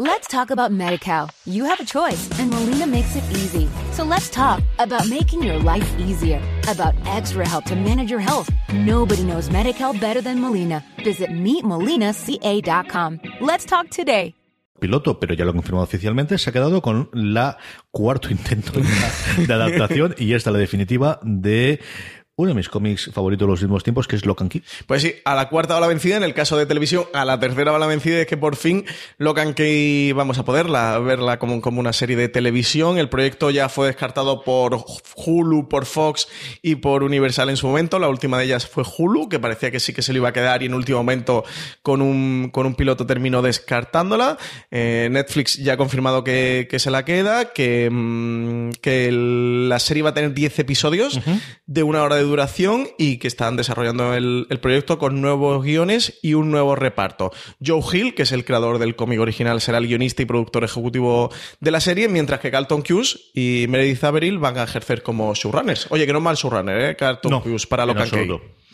Let's talk about MediCal. You have a choice, and Molina makes it easy. So let's talk about making your life easier, about extra help to manage your health. Nobody knows MediCal better than Molina. Visit meetmolinaca.com. Let's talk today. piloto, pero ya lo ha confirmado oficialmente, se ha quedado con la cuarto intento de, adaptación y esta la definitiva de uno de mis cómics favoritos de los últimos tiempos, que es Lock and Key. Pues sí, a la cuarta va la vencida, en el caso de televisión, a la tercera va la vencida, es que por fin Lock and Key vamos a poderla, verla como, como una serie de televisión. El proyecto ya fue descartado por Hulu, por Fox y por Universal en su momento. La última de ellas fue Hulu, que parecía que sí que se lo iba a quedar y en último momento con un, con un piloto terminó descartándola. Eh, Netflix ya ha confirmado que, que se la queda, que, mmm, que el, la serie va a tener 10 episodios uh -huh. de una hora de duración y que están desarrollando el, el, proyecto con nuevos guiones y un nuevo reparto. Joe Hill, que es el creador del cómic original, será el guionista y productor ejecutivo de la serie, mientras que Carlton Cuse y Meredith Averill van a ejercer como showrunners. Oye, que no es mal showrunner, ¿eh? Carlton no, Cuse para lo que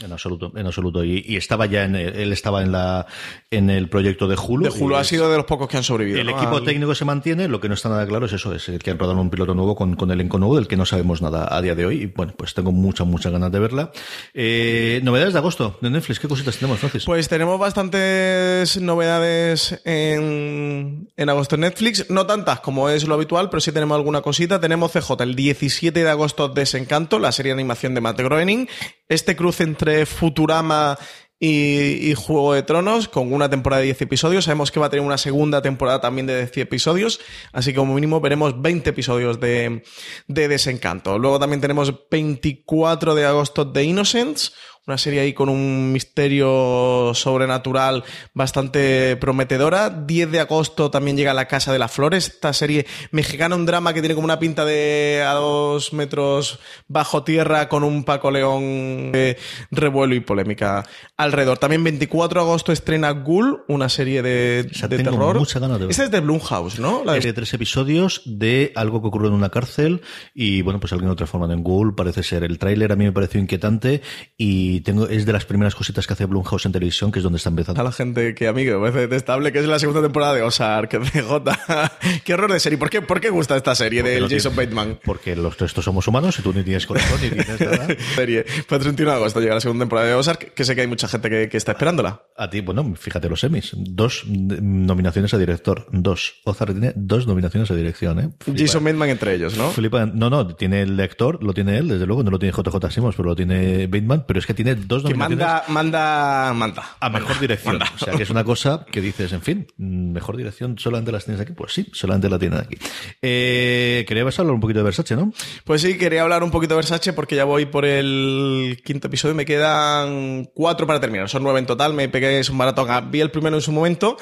En absoluto, en absoluto. Y, estaba ya en él estaba en la en el proyecto de Hulu. De Hulu ha sido de los pocos que han sobrevivido. El equipo técnico se mantiene, lo que no está nada claro es eso, es que han rodado un piloto nuevo con, con elenco nuevo del que no sabemos nada a día de hoy. Y bueno, pues tengo muchas, muchas ganas de verla. Eh, novedades de agosto de Netflix, ¿qué cositas tenemos, Francis? Pues tenemos bastantes novedades en, en agosto en Netflix, no tantas como es lo habitual, pero sí tenemos alguna cosita. Tenemos CJ el 17 de agosto Desencanto, la serie de animación de Matt Groening. Este cruce entre Futurama y, Juego de Tronos con una temporada de 10 episodios. Sabemos que va a tener una segunda temporada también de 10 episodios, así que como mínimo veremos 20 episodios de, de Desencanto. Luego también tenemos 24 de agosto de Innocence, una serie ahí con un misterio sobrenatural bastante prometedora. 10 de agosto también llega La Casa de las Flores, esta serie mexicana, un drama que tiene como una pinta de a dos metros bajo tierra con un Paco León de revuelo y polémica alrededor. También 24 de agosto estrena Ghoul, una serie de, de terror. Mucha ganas de ver. Esta es de Blumhouse, ¿no? La de... tres episodios de algo que ocurre en una cárcel y bueno, pues alguien lo transforman en Ghoul, parece ser. El tráiler a mí me pareció inquietante y tengo, es de las primeras cositas que hace Blumhouse en televisión, que es donde está empezando. A la gente que a mí que me parece detestable, que es la segunda temporada de Ozark, de J. Qué horror de serie. ¿Por qué, por qué gusta esta serie de Jason Bateman? Porque los restos somos humanos y tú ni tienes corazón ni tienes nada. serie. Pues 31 de agosto llega la segunda temporada de Ozark, que sé que hay mucha gente que, que está esperándola. A ti, bueno, fíjate los semis. Dos nominaciones a director. Dos. Ozark tiene dos nominaciones a dirección, ¿eh? Jason Bateman entre ellos, ¿no? Flipa. No, no, tiene el lector, lo tiene él, desde luego, no lo tiene JJ Simons, pero lo tiene Bateman, pero es que tiene dos que manda, manda, manda. A mejor dirección. O sea, que es una cosa que dices, en fin, mejor dirección solamente las tienes aquí. Pues sí, solamente la tienes aquí. Eh, querías hablar un poquito de Versace, ¿no? Pues sí, quería hablar un poquito de Versace porque ya voy por el quinto episodio y me quedan cuatro para terminar. Son nueve en total. Me pegué, es un maratón. Vi el primero en su momento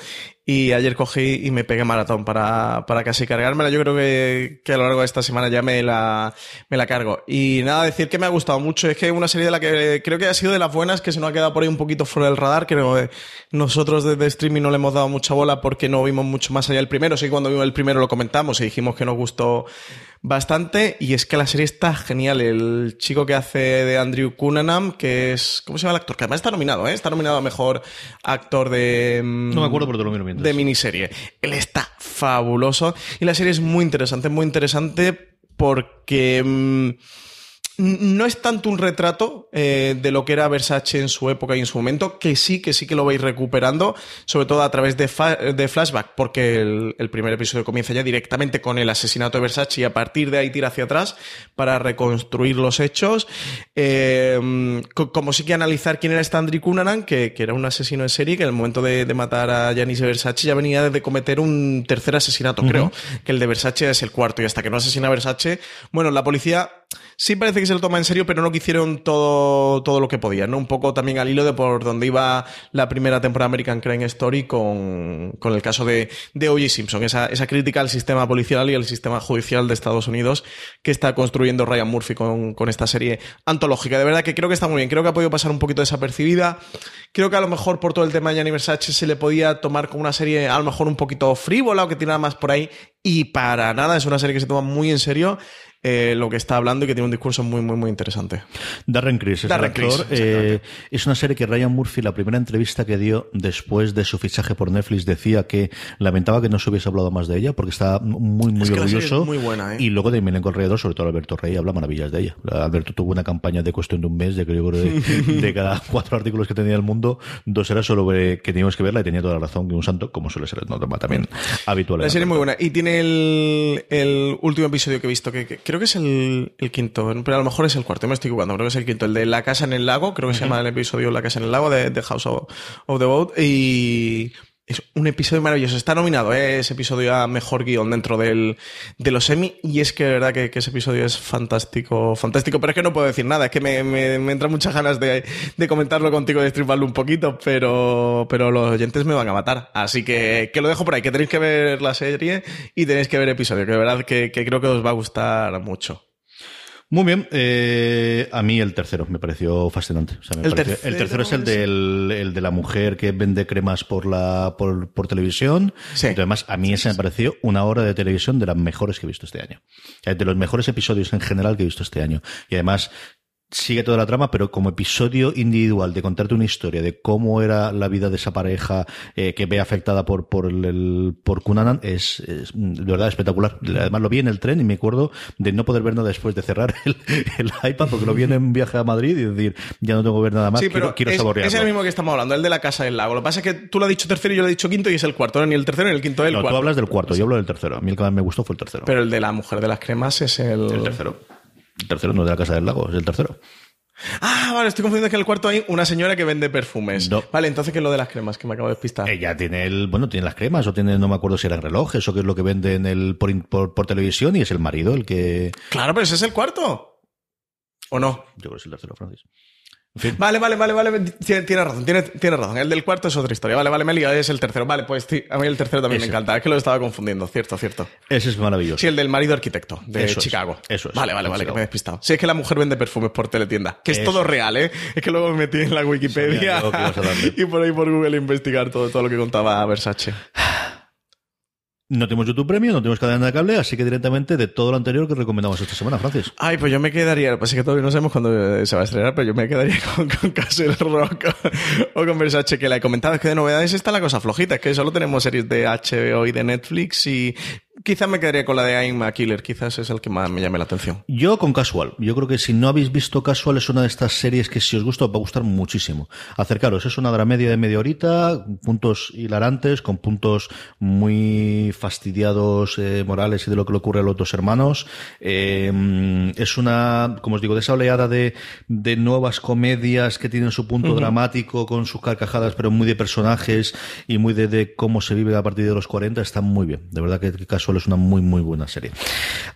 y ayer cogí y me pegué maratón para, para casi cargármela. Yo creo que, que, a lo largo de esta semana ya me la, me la cargo. Y nada, decir que me ha gustado mucho. Es que una serie de la que creo que ha sido de las buenas que se nos ha quedado por ahí un poquito fuera del radar. Creo que nosotros desde streaming no le hemos dado mucha bola porque no vimos mucho más allá del primero. Sí, cuando vimos el primero lo comentamos y dijimos que nos gustó bastante. Y es que la serie está genial. El chico que hace de Andrew Cunningham, que es. ¿Cómo se llama el actor? Que además está nominado, ¿eh? Está nominado a mejor actor de. No me acuerdo, pero te lo miro De miniserie. Él está fabuloso. Y la serie es muy interesante, muy interesante porque. Mm, no es tanto un retrato eh, de lo que era Versace en su época y en su momento, que sí, que sí que lo vais recuperando, sobre todo a través de, de flashback, porque el, primer episodio comienza ya directamente con el asesinato de Versace y a partir de ahí tira hacia atrás para reconstruir los hechos. Eh, como sí que analizar quién era Stanley Cunanan, que, que, era un asesino en serie, que en el momento de, matar a Janice Versace ya venía de cometer un tercer asesinato, creo, que el de Versace es el cuarto, y hasta que no asesina a Versace, bueno, la policía sí parece que se lo toma en serio, pero no que hicieron todo, todo lo que podían, ¿no? Un poco también al hilo de por donde iba la primera temporada American Crime Story con, con el caso de, de O.J. Simpson, esa, esa crítica al sistema policial y al sistema judicial de Estados Unidos que está construyendo Ryan Murphy con, con esta serie antológica. De verdad que creo que está muy bien, creo que ha podido pasar un poquito desapercibida. Creo que a lo mejor por todo el tema de Gianni se le podía tomar como una serie a lo mejor un poquito frívola o que tirara más por ahí y para nada, es una serie que se toma muy en serio eh, lo que está hablando y que tiene un discurso muy, muy, muy interesante. Darren Criss es el actor. Eh, es una serie que Ryan Murphy, la primera entrevista que dio después de su fichaje por Netflix, decía que lamentaba que no se hubiese hablado más de ella porque está muy, muy orgulloso. muy buena, ¿eh? Y luego de Milenco alrededor, sobre todo Alberto Rey, habla maravillas de ella. Alberto tuvo una campaña de cuestión de un mes, de creo de, de cada cuatro artículos que tenía el mundo, dos era solo que teníamos que verla y tenía toda la razón que un santo, como suele ser normal también habitual. La serie es muy buena. Y tiene el, el último episodio que he visto, que, que creo que es el, el, quinto, pero a lo mejor es el cuarto, me estoy equivocando, creo que es el quinto, el de La Casa en el Lago, creo que se llama el episodio La Casa en el Lago de, de House of, of, the Boat, y es un episodio maravilloso. Está nominado ¿eh? ese episodio a mejor guion dentro del, de los Emmy. Y es que de verdad que, ese episodio es fantástico, fantástico. Pero es que no puedo decir nada. Es que me, me, me entran muchas ganas de, comentarlo contigo, de estriparlo un poquito. Pero, pero los oyentes me van a matar. Así que, que lo dejo por ahí. Que tenéis que ver la serie y tenéis que ver el episodio. Que de verdad que creo que os va a gustar mucho. Muy bien, eh, a mí el tercero me pareció fascinante. O sea, me el, pareció, tercero, el, tercero, es el, del, el de la mujer que vende cremas por la por, por televisión. Sí. Y además, a mí ese me pareció una hora de televisión de las mejores que he visto este año. De los mejores episodios en general que he visto este año. Y además, sigue toda la trama, pero como episodio individual de contarte una historia de cómo era la vida de esa pareja eh, que ve afectada por por el, por Cunanan es, es, de verdad espectacular. Además lo vi en el tren y me acuerdo de no poder ver nada después de cerrar el, el iPad porque lo vi en un viaje a Madrid y decir ya no tengo que ver nada más. Sí, pero quiero, quiero es, es el mismo que estamos hablando, el de la casa del lago. Lo que pasa es que tú lo has dicho tercero y yo lo he dicho quinto y es el cuarto. No, ni el tercero ni el quinto, el no, cuarto. tú hablas del cuarto, yo hablo del tercero. A mí el que más me gustó fue el tercero. Pero el de la mujer de las cremas es el... el tercero. El tercero no es de la casa del lago, es el tercero. Ah, vale, estoy confundiendo que en el cuarto hay una señora que vende perfumes. No. Vale, entonces ¿qué es lo de las cremas? Que me acabo de despistar. Ella tiene el, bueno, tiene las cremas o tiene, no me acuerdo si eran relojes o qué es lo que vende en el, por, por televisión y es el marido el que, Claro, pero ese es el cuarto. ¿O no? yo creo que es el tercero, Francis. En fin. Vale, vale, vale, vale. Tiene, tiene razón, tiene, tiene razón. El del cuarto es otra historia. Vale, vale, me he liado, es el tercero. Vale, pues sí, a mí el tercero también Ese. me encanta. Es que lo estaba confundiendo. Cierto, cierto. Ese es maravilloso. Sí, el del marido arquitecto de Eso es, Chicago. eso es, Vale, vale, vale, que me he despistado. Sí, es que la mujer vende perfumes por teletienda. Que es Eso todo es. real, ¿eh? Es que luego me metí en la Wikipedia darle. y por ahí por Google a investigar todo, todo lo que contaba Versace. No tenemos YouTube Premium, no tenemos cadena de cable, así que directamente de todo lo anterior que recomendamos esta semana, Francis. Ay, pues yo me quedaría, pues es que todavía no sabemos cuándo se va a estrenar, pero yo me quedaría con, con Castle Rock o con Versace, que la he comentado. Es que de novedades está la cosa flojita, es que solo tenemos series de HBO y de Netflix y quizás me quedaría con la de I'm a Killer, quizás es el que más me llame la atención. Yo con Casual. Yo creo que si no habéis visto Casual es una de estas series que si os gusta os va a gustar muchísimo. Acercaros, es una dramedia de media horita, puntos hilarantes, con puntos muy fastidiados eh, morales y de lo que le ocurre a los dos hermanos. Eh, es una, como os digo, de esa oleada de, de nuevas comedias que tienen su punto dramático con sus carcajadas, pero muy de personajes y muy de, de cómo se vive a partir de los 40. Está muy bien. De verdad que, que Es una muy, muy buena serie.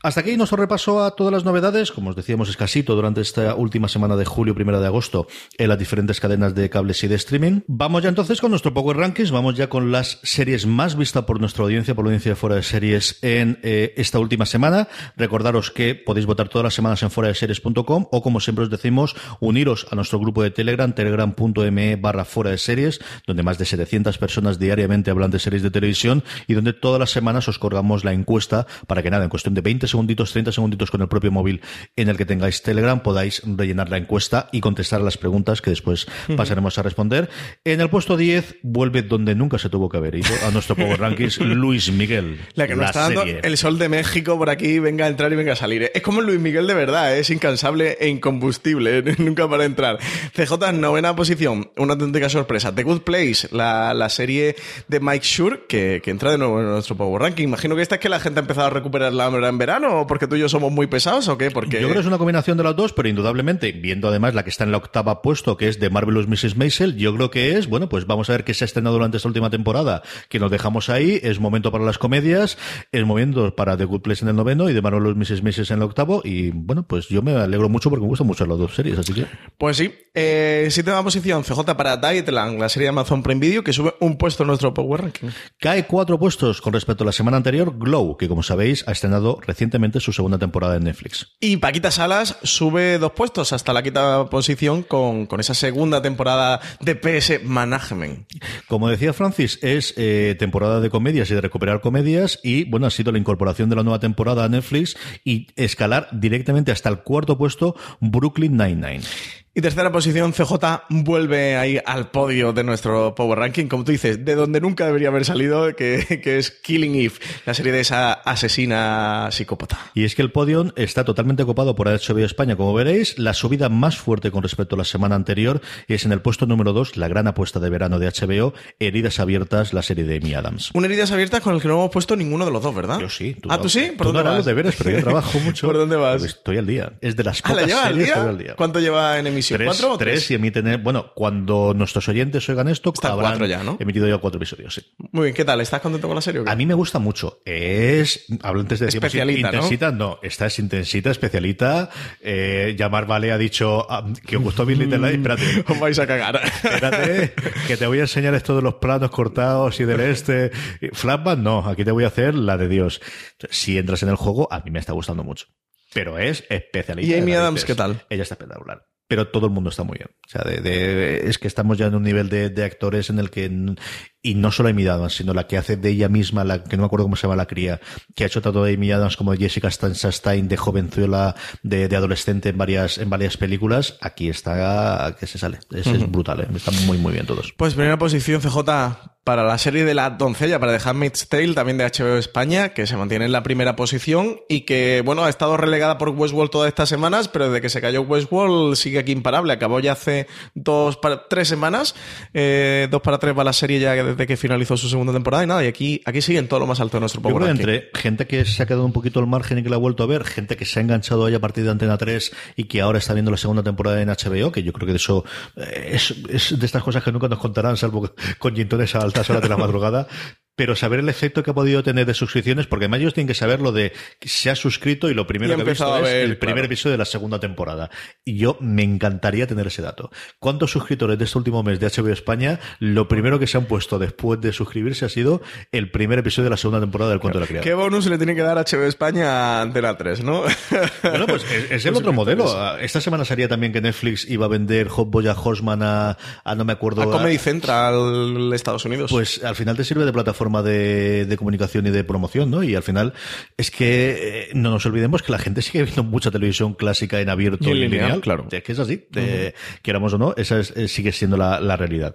Hasta aquí nuestro repaso a todas las novedades. Como os decíamos, escasito durante esta última semana de julio, primera de agosto, en las diferentes cadenas de cables y de streaming. Vamos ya entonces con nuestro Power Rankings. Vamos ya con las series más vistas por nuestra audiencia, por la audiencia de fuera de series en eh, esta última semana. Recordaros que podéis votar todas las semanas en fuera de series.com o, como siempre os decimos, uniros a nuestro grupo de Telegram, telegram.me barra fuera de series, donde más de 700 personas diariamente hablan de series de televisión y donde todas las semanas os colgamos la encuesta para que nada, en cuestión de 20 segunditos, 30 segunditos con el propio móvil en el que tengáis Telegram, podáis rellenar la encuesta y contestar las preguntas que después pasaremos a responder. En el puesto 10 vuelve donde nunca se tuvo que haber ido a nuestro Power Rankings Luis Miguel. La que nos está dando el sol de México por aquí, venga a entrar y venga a salir. ¿eh? Es como Luis Miguel de verdad, ¿eh? es incansable e incombustible, ¿eh? nunca para entrar. CJ, novena posición, una auténtica sorpresa. The Good Place, la, la serie de Mike Shure, que, que entra de nuevo en nuestro Power Ranking. Imagino que esta es que la gente ha empezado a recuperar la hambre en verano, o porque tú y yo somos muy pesados, o qué? Porque... Yo creo que es una combinación de las dos, pero indudablemente, viendo además la que está en la octava puesto, que es de Marvelous Mrs. Maisel, yo creo que es, bueno, pues vamos a ver qué se ha estrenado durante esta última temporada, que nos dejamos ahí, es momento para las comedias, es momento para The Good Place en el noveno y de Marvelous Mrs. Maisel en el octavo, y bueno, pues yo me alegro mucho porque me gustan mucho las dos series, así que... Pues sí, eh, séptima posición, CJ para Dietland, la serie de Amazon Prime Video, que sube un puesto en nuestro Power Ranking. Cae cuatro puestos con respecto a la semana anterior, Glow, que como sabéis ha estrenado recientemente su segunda temporada en Netflix. Y Paquita Salas sube dos puestos hasta la quinta posición con, con esa segunda temporada de PS Management. Como decía Francis, es eh, temporada de comedias y de recuperar comedias y bueno, ha sido la incorporación de la nueva temporada a Netflix y escalar directamente hasta el cuarto puesto Brooklyn Nine-Nine. Y tercera posición, CJ vuelve ahí al podio de nuestro Power Ranking, como tú dices, de donde nunca debería haber salido, que, que es Killing Eve, la serie de esa asesina psicópata. Y es que el podium está totalmente copado por HBO España, como veréis. La subida más fuerte con respecto a la semana anterior es en el puesto número 2, la gran apuesta de verano de HBO, Heridas Abiertas, la serie de Amy Adams. Una heridas abiertas con el que no hemos puesto ninguno de los dos, ¿verdad? Yo sí. ah, ¿tú sí? ¿Por tú no dónde harás vas? los deberes, pero yo trabajo mucho. ¿Por dónde vas? Estoy al día. Es de las Ah, ¿la lleva día? al día. ¿Cuánto lleva en emisión? Tres, ¿Cuatro o tres tres? y emiten, bueno, cuando nuestros oyentes oigan esto, Está habrán cuatro ya, ¿no? emitido ya cuatro episodios, sí. Muy bien, ¿qué tal? ¿Estás contento con la serie o qué? A mí me gusta mucho. Es, hablo antes de decir, Especialita, ¿no? intensita, ¿no? Esta es intensita, especialita. Eh, Llamar Vale ha dicho ah, que os gustó bien Little. Espérate. Os vais a cagar. Espérate, que te voy a enseñar esto de los planos cortados y del este. Flashback, no, aquí te voy a hacer la de Dios. Si entras en el juego, a mí me está gustando mucho. Pero es especialista. ¿Y Amy Adams qué tal? Ella está espectacular. Pero todo el mundo está muy bien. O sea, de, de- es que estamos ya en un nivel de, de actores en el que y no solo Amy Adams, sino la que hace de ella misma, la que no me acuerdo cómo se llama la cría, que ha hecho tanto de Amy Adams como Jessica Chastain de jovenzuela, de, de adolescente en varias, en varias películas, aquí está que se sale. Es, es brutal, ¿eh? están muy muy bien todos. Pues primera posición CJ para la serie de la doncella, para The Handmaid's Tale, también de HBO España, que se mantiene en la primera posición y que, bueno, ha estado relegada por Westworld todas estas semanas, pero desde que se cayó Westworld sigue aquí imparable. Acabó ya hace dos para tres semanas, eh, dos para tres va la serie ya desde que finalizó su segunda temporada y nada, y aquí, aquí sigue en todo lo más alto de nuestro Yo creo Power que entre gente que se ha quedado un poquito al margen y que la ha vuelto a ver, gente que se ha enganchado ahí a partir de Antena 3 y que ahora está viendo la segunda temporada en HBO, que yo creo que de eso eh, es, es de estas cosas que nunca nos contarán, salvo con gintones a altas horas de la madrugada. Pero saber el efecto que ha podido tener de suscripciones, porque además ellos tienen que saber lo de se ha suscrito y lo primero Y que ha visto a es ver, el primer episodio de la segunda temporada. Y yo me encantaría tener ese dato. ¿Cuántos suscriptores de este último mes de HBO España, lo primero que se han puesto después de suscribirse ha sido el primer episodio de la segunda temporada del Cuento de la Criada? ¿Qué bonus le tiene que dar HBO España a Antena 3, no? Bueno, pues es, es el otro modelo. Esta semana salía también que Netflix iba a vender Hot Horseman a, a no me acuerdo. A Comedy Central Estados Unidos. Pues al final te sirve de plataforma de, de comunicación y de promoción, ¿no? Y al final es que eh, no nos olvidemos que la gente sigue viendo mucha televisión clásica en abierto Y lineal, lineal. claro. Es que es así. de- Queramos o no, esa es- eh, sigue siendo la, la realidad.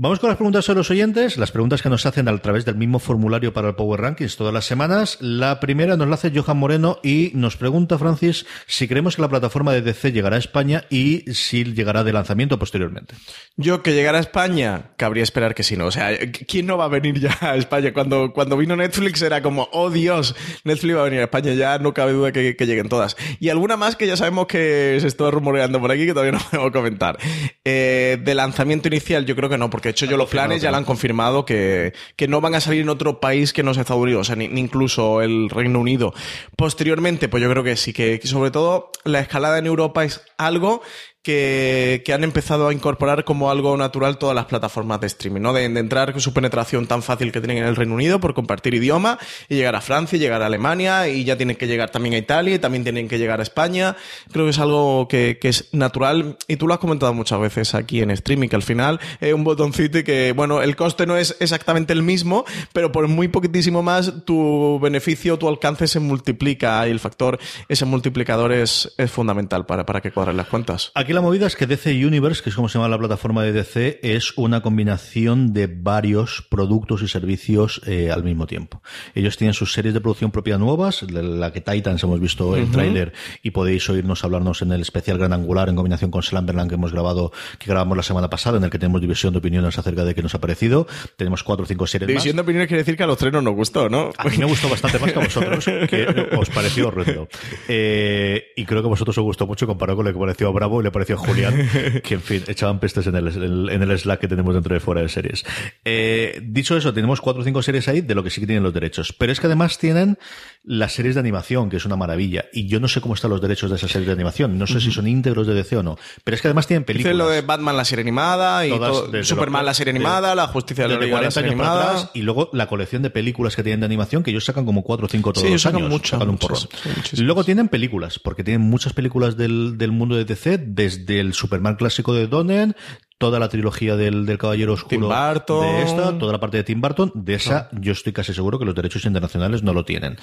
Vamos con las preguntas de los oyentes, las preguntas que nos hacen a través del mismo formulario para el Power Rankings todas las semanas. La primera nos la hace Johan Moreno y nos pregunta, Francis, si creemos que la plataforma de DC llegará a España y si llegará de lanzamiento posteriormente. Yo que llegara a España, cabría esperar que sí, ¿no? O sea, ¿quién no va a venir ya a España? Cuando, cuando vino Netflix era como, oh Dios, Netflix va a venir a España, ya no cabe duda que, que lleguen todas. Y alguna más que ya sabemos que se está rumoreando por aquí que todavía no podemos comentar. Eh, de lanzamiento inicial, yo creo que no, porque de hecho yo los planes ya lo han confirmado que, que no van a salir en otro país que no sea Estados Unidos, o sea, ni, ni incluso el Reino Unido. Posteriormente, pues yo creo que sí, que, que sobre todo la escalada en Europa es algo que, han empezado a incorporar como algo natural todas las plataformas de streaming, ¿no? De, entrar con su penetración tan fácil que tienen en el Reino Unido por compartir idioma y llegar a Francia, y llegar a Alemania y ya tienen que llegar también a Italia y también tienen que llegar a España. Creo que es algo que, es natural y tú lo has comentado muchas veces aquí en streaming, que al final es un botoncito y que, bueno, el coste no es exactamente el mismo, pero por muy poquitísimo más tu beneficio, tu alcance se multiplica y el factor, ese multiplicador es, es fundamental para, para que cuadren las cuentas. Aquí la movida es que DC Universe, que es como se llama la plataforma de DC, es una combinación de varios productos y servicios eh, al mismo tiempo. Ellos tienen sus series de producción propia nuevas, la que Titans hemos visto el tráiler y podéis oírnos hablarnos en el especial Gran Angular en combinación con Slumberland que hemos grabado, que grabamos la semana pasada, en el que tenemos división de opiniones acerca de qué nos ha parecido. Tenemos cuatro o cinco series División de opiniones quiere decir que a los tres no nos gustó, ¿no? A mí me gustó bastante más que a vosotros, que os pareció horrendo. Eh, y creo que a vosotros os gustó mucho comparado con lo que pareció a Bravo y le pareció a Julián, que en fin, echaban pestes en el, en el- Slack que tenemos dentro de fuera de series. Eh, dicho eso, tenemos cuatro o cinco series ahí de lo que sí que tienen los derechos. Pero es que además tienen las series de animación, que es una maravilla. Y yo no sé cómo están los derechos de esas series de animación. No sé si son íntegros de DC o no. Pero es que además tienen películas. Dice lo de Batman la serie animada y Todas, todo- desde Superman lo- la serie de- animada, la Justicia de la desde Liga la 40 serie años para animada. atrás y luego la colección de películas que tienen de animación que ellos sacan como cuatro o cinco todos Sí, los sacan años. muchas, sacan un muchas, porrón. sí, muchísimas. luego tienen películas porque tienen muchas películas del, del mundo de DC desde el Superman clásico de Donner toda la trilogía del, del Caballero Oscuro Tim Burton. de esta, toda la parte de Tim Burton, de esa yo estoy casi seguro que los derechos internacionales no lo tienen.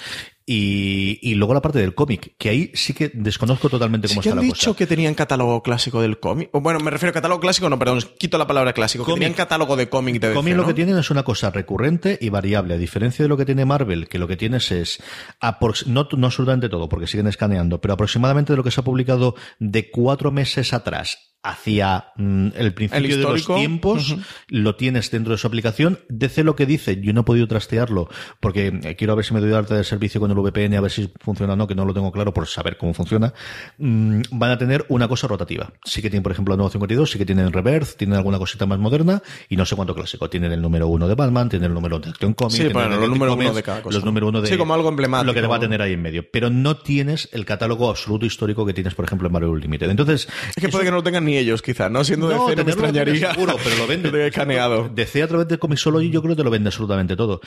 Y, y luego la parte del cómic, que ahí sí que desconozco totalmente Sí cómo que está han la dicho cosa. que tenían catálogo clásico del cómic. Bueno, me refiero a catálogo clásico, no, perdón, quito la palabra clásico. Que Cómic. tenían catálogo de cómic de DC, cómic lo ¿no? que tienen es una cosa recurrente y variable, a diferencia de lo que tiene Marvel, que lo que tienes es, no, no absolutamente todo, porque siguen escaneando, pero aproximadamente de lo que se ha publicado de cuatro meses atrás hacia mm, el principio El de los tiempos, lo tienes dentro de su aplicación. DC lo que dice, yo no he podido trastearlo, porque eh, quiero ver si me doy de alta del servicio con el VPN, a ver si funciona o no, que no lo tengo claro por saber cómo funciona. Mm, van a tener una cosa rotativa. Sí que tienen, por ejemplo, el nuevo 52, sí que tienen Rebirth, tienen alguna cosita más moderna, y no sé cuánto clásico. Tienen el número uno de Batman, tienen el número de Action Comics, Sí, bueno, los número uno de cada cosa. Los número uno de Sí, como algo emblemático. Lo que te va a tener ahí en medio. Pero no tienes el catálogo absoluto histórico que tienes, por ejemplo, en Marvel Unlimited. Entonces, Es que puede que no lo tengan ni ellos, quizás, ¿no? Siendo DC no me extrañaría. seguro, pero lo venden. escaneado. DC a través de Comixology yo creo que te lo vende absolutamente todo.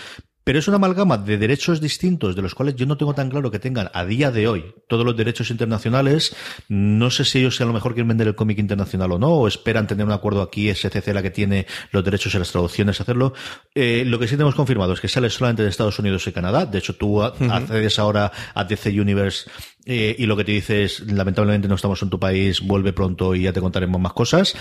pero es una amalgama de derechos distintos de los cuales yo no tengo tan claro que tengan a día de hoy todos los derechos internacionales. No sé si ellos a lo mejor quieren vender el cómic internacional o no, o esperan tener un acuerdo aquí, SCC la que tiene los derechos y las traducciones, hacerlo. Eh, lo que sí tenemos confirmado es que sale solamente de Estados Unidos y Canadá. De hecho, tú accedes ahora a DC Universe eh, y lo que te dices, lamentablemente no estamos en tu país, vuelve pronto y ya te contaremos más cosas.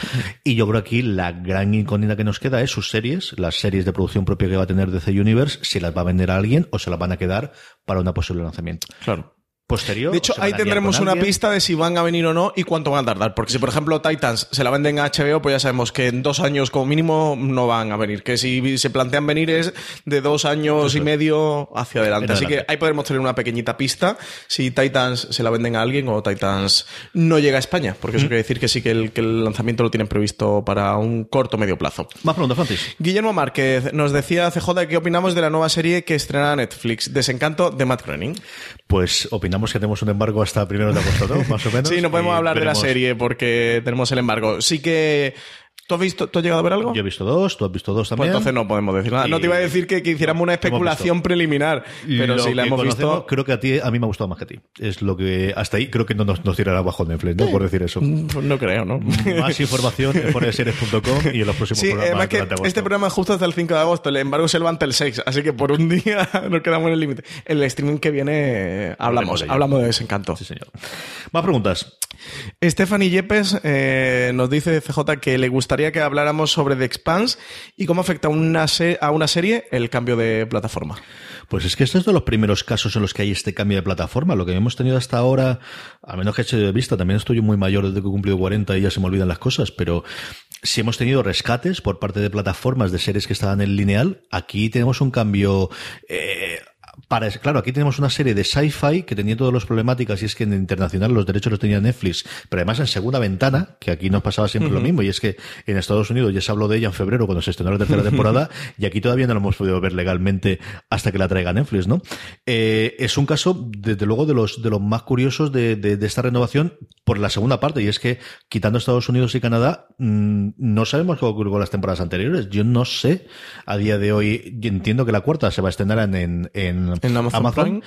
Y yo creo aquí la gran incógnita que nos queda es sus series, las series de producción propia que va a tener DC Universe, si las va a vender a alguien o se las van a quedar para un posible lanzamiento. Claro posterior. De hecho, ahí tendremos una pista de si van a venir o no y cuánto van a tardar. Porque si, por ejemplo, Titans se la venden a HBO, pues ya sabemos que en dos años como mínimo no van a venir. Que si se plantean venir es de dos años y medio hacia adelante. Así que ahí podemos tener una pequeñita pista si Titans se la venden a alguien o Titans no llega a España. Porque eso quiere decir que sí que el, lanzamiento lo tienen previsto para un corto medio plazo. Más pronto, Francis. Guillermo Márquez nos decía CJ qué opinamos de la nueva serie que estrena Netflix, Desencanto de Matt Groening. Pues opinamos que tenemos un embargo hasta primero de agosto, ¿no? Más o menos. sí, no podemos hablar de la serie porque tenemos el embargo. Sí que ¿Tú has, visto, ¿Tú has llegado a ver algo? Yo he visto dos, tú has visto dos pues también. Pues entonces no podemos decir nada. No te iba a decir que, que hiciéramos una especulación preliminar, pero si la hemos visto. Creo que a ti, a mí me ha gustado más que a ti. Es lo que hasta ahí creo que no nos, nos tirará bajo Netflix, ¿no? Por decir eso. Mm, pues no creo, ¿no? Más información en foreseries.com y en los próximos sí, programas. que este programa es justo hasta el 5 de agosto, el embargo se levanta el 6, así que por un día nos quedamos en el límite. El streaming que viene hablamos, hablamos de desencanto. Sí, señor. Más preguntas. Stephanie Yepes eh, nos dice CJ que le gustaría que habláramos sobre The Expanse y cómo afecta una a una serie el cambio de plataforma. Pues es que este es de los primeros casos en los que hay este cambio de plataforma. Lo que hemos tenido hasta ahora, a menos que hecho de vista, también estoy muy mayor desde que he cumplido 40 y ya se me olvidan las cosas, pero si hemos tenido rescates por parte de plataformas de series que estaban en lineal, aquí tenemos un cambio eh, para, claro, aquí tenemos una serie de sci-fi que tenía todas las problemáticas y es que en internacional los derechos los tenía Netflix, pero además en segunda ventana, que aquí nos pasaba siempre lo mismo, y es que en Estados Unidos ya se habló de ella en febrero cuando se estrenó la tercera temporada, y aquí todavía no lo hemos podido ver legalmente hasta que la traiga Netflix, ¿no? Eh, es un caso, desde luego, de los, de los más curiosos de, de, esta renovación por la segunda parte, y es que quitando Estados Unidos y Canadá, mm, no sabemos qué ocurrió con las temporadas anteriores. Yo no sé, a día de hoy, entiendo que la cuarta se va a estrenar en, en en, Amazon,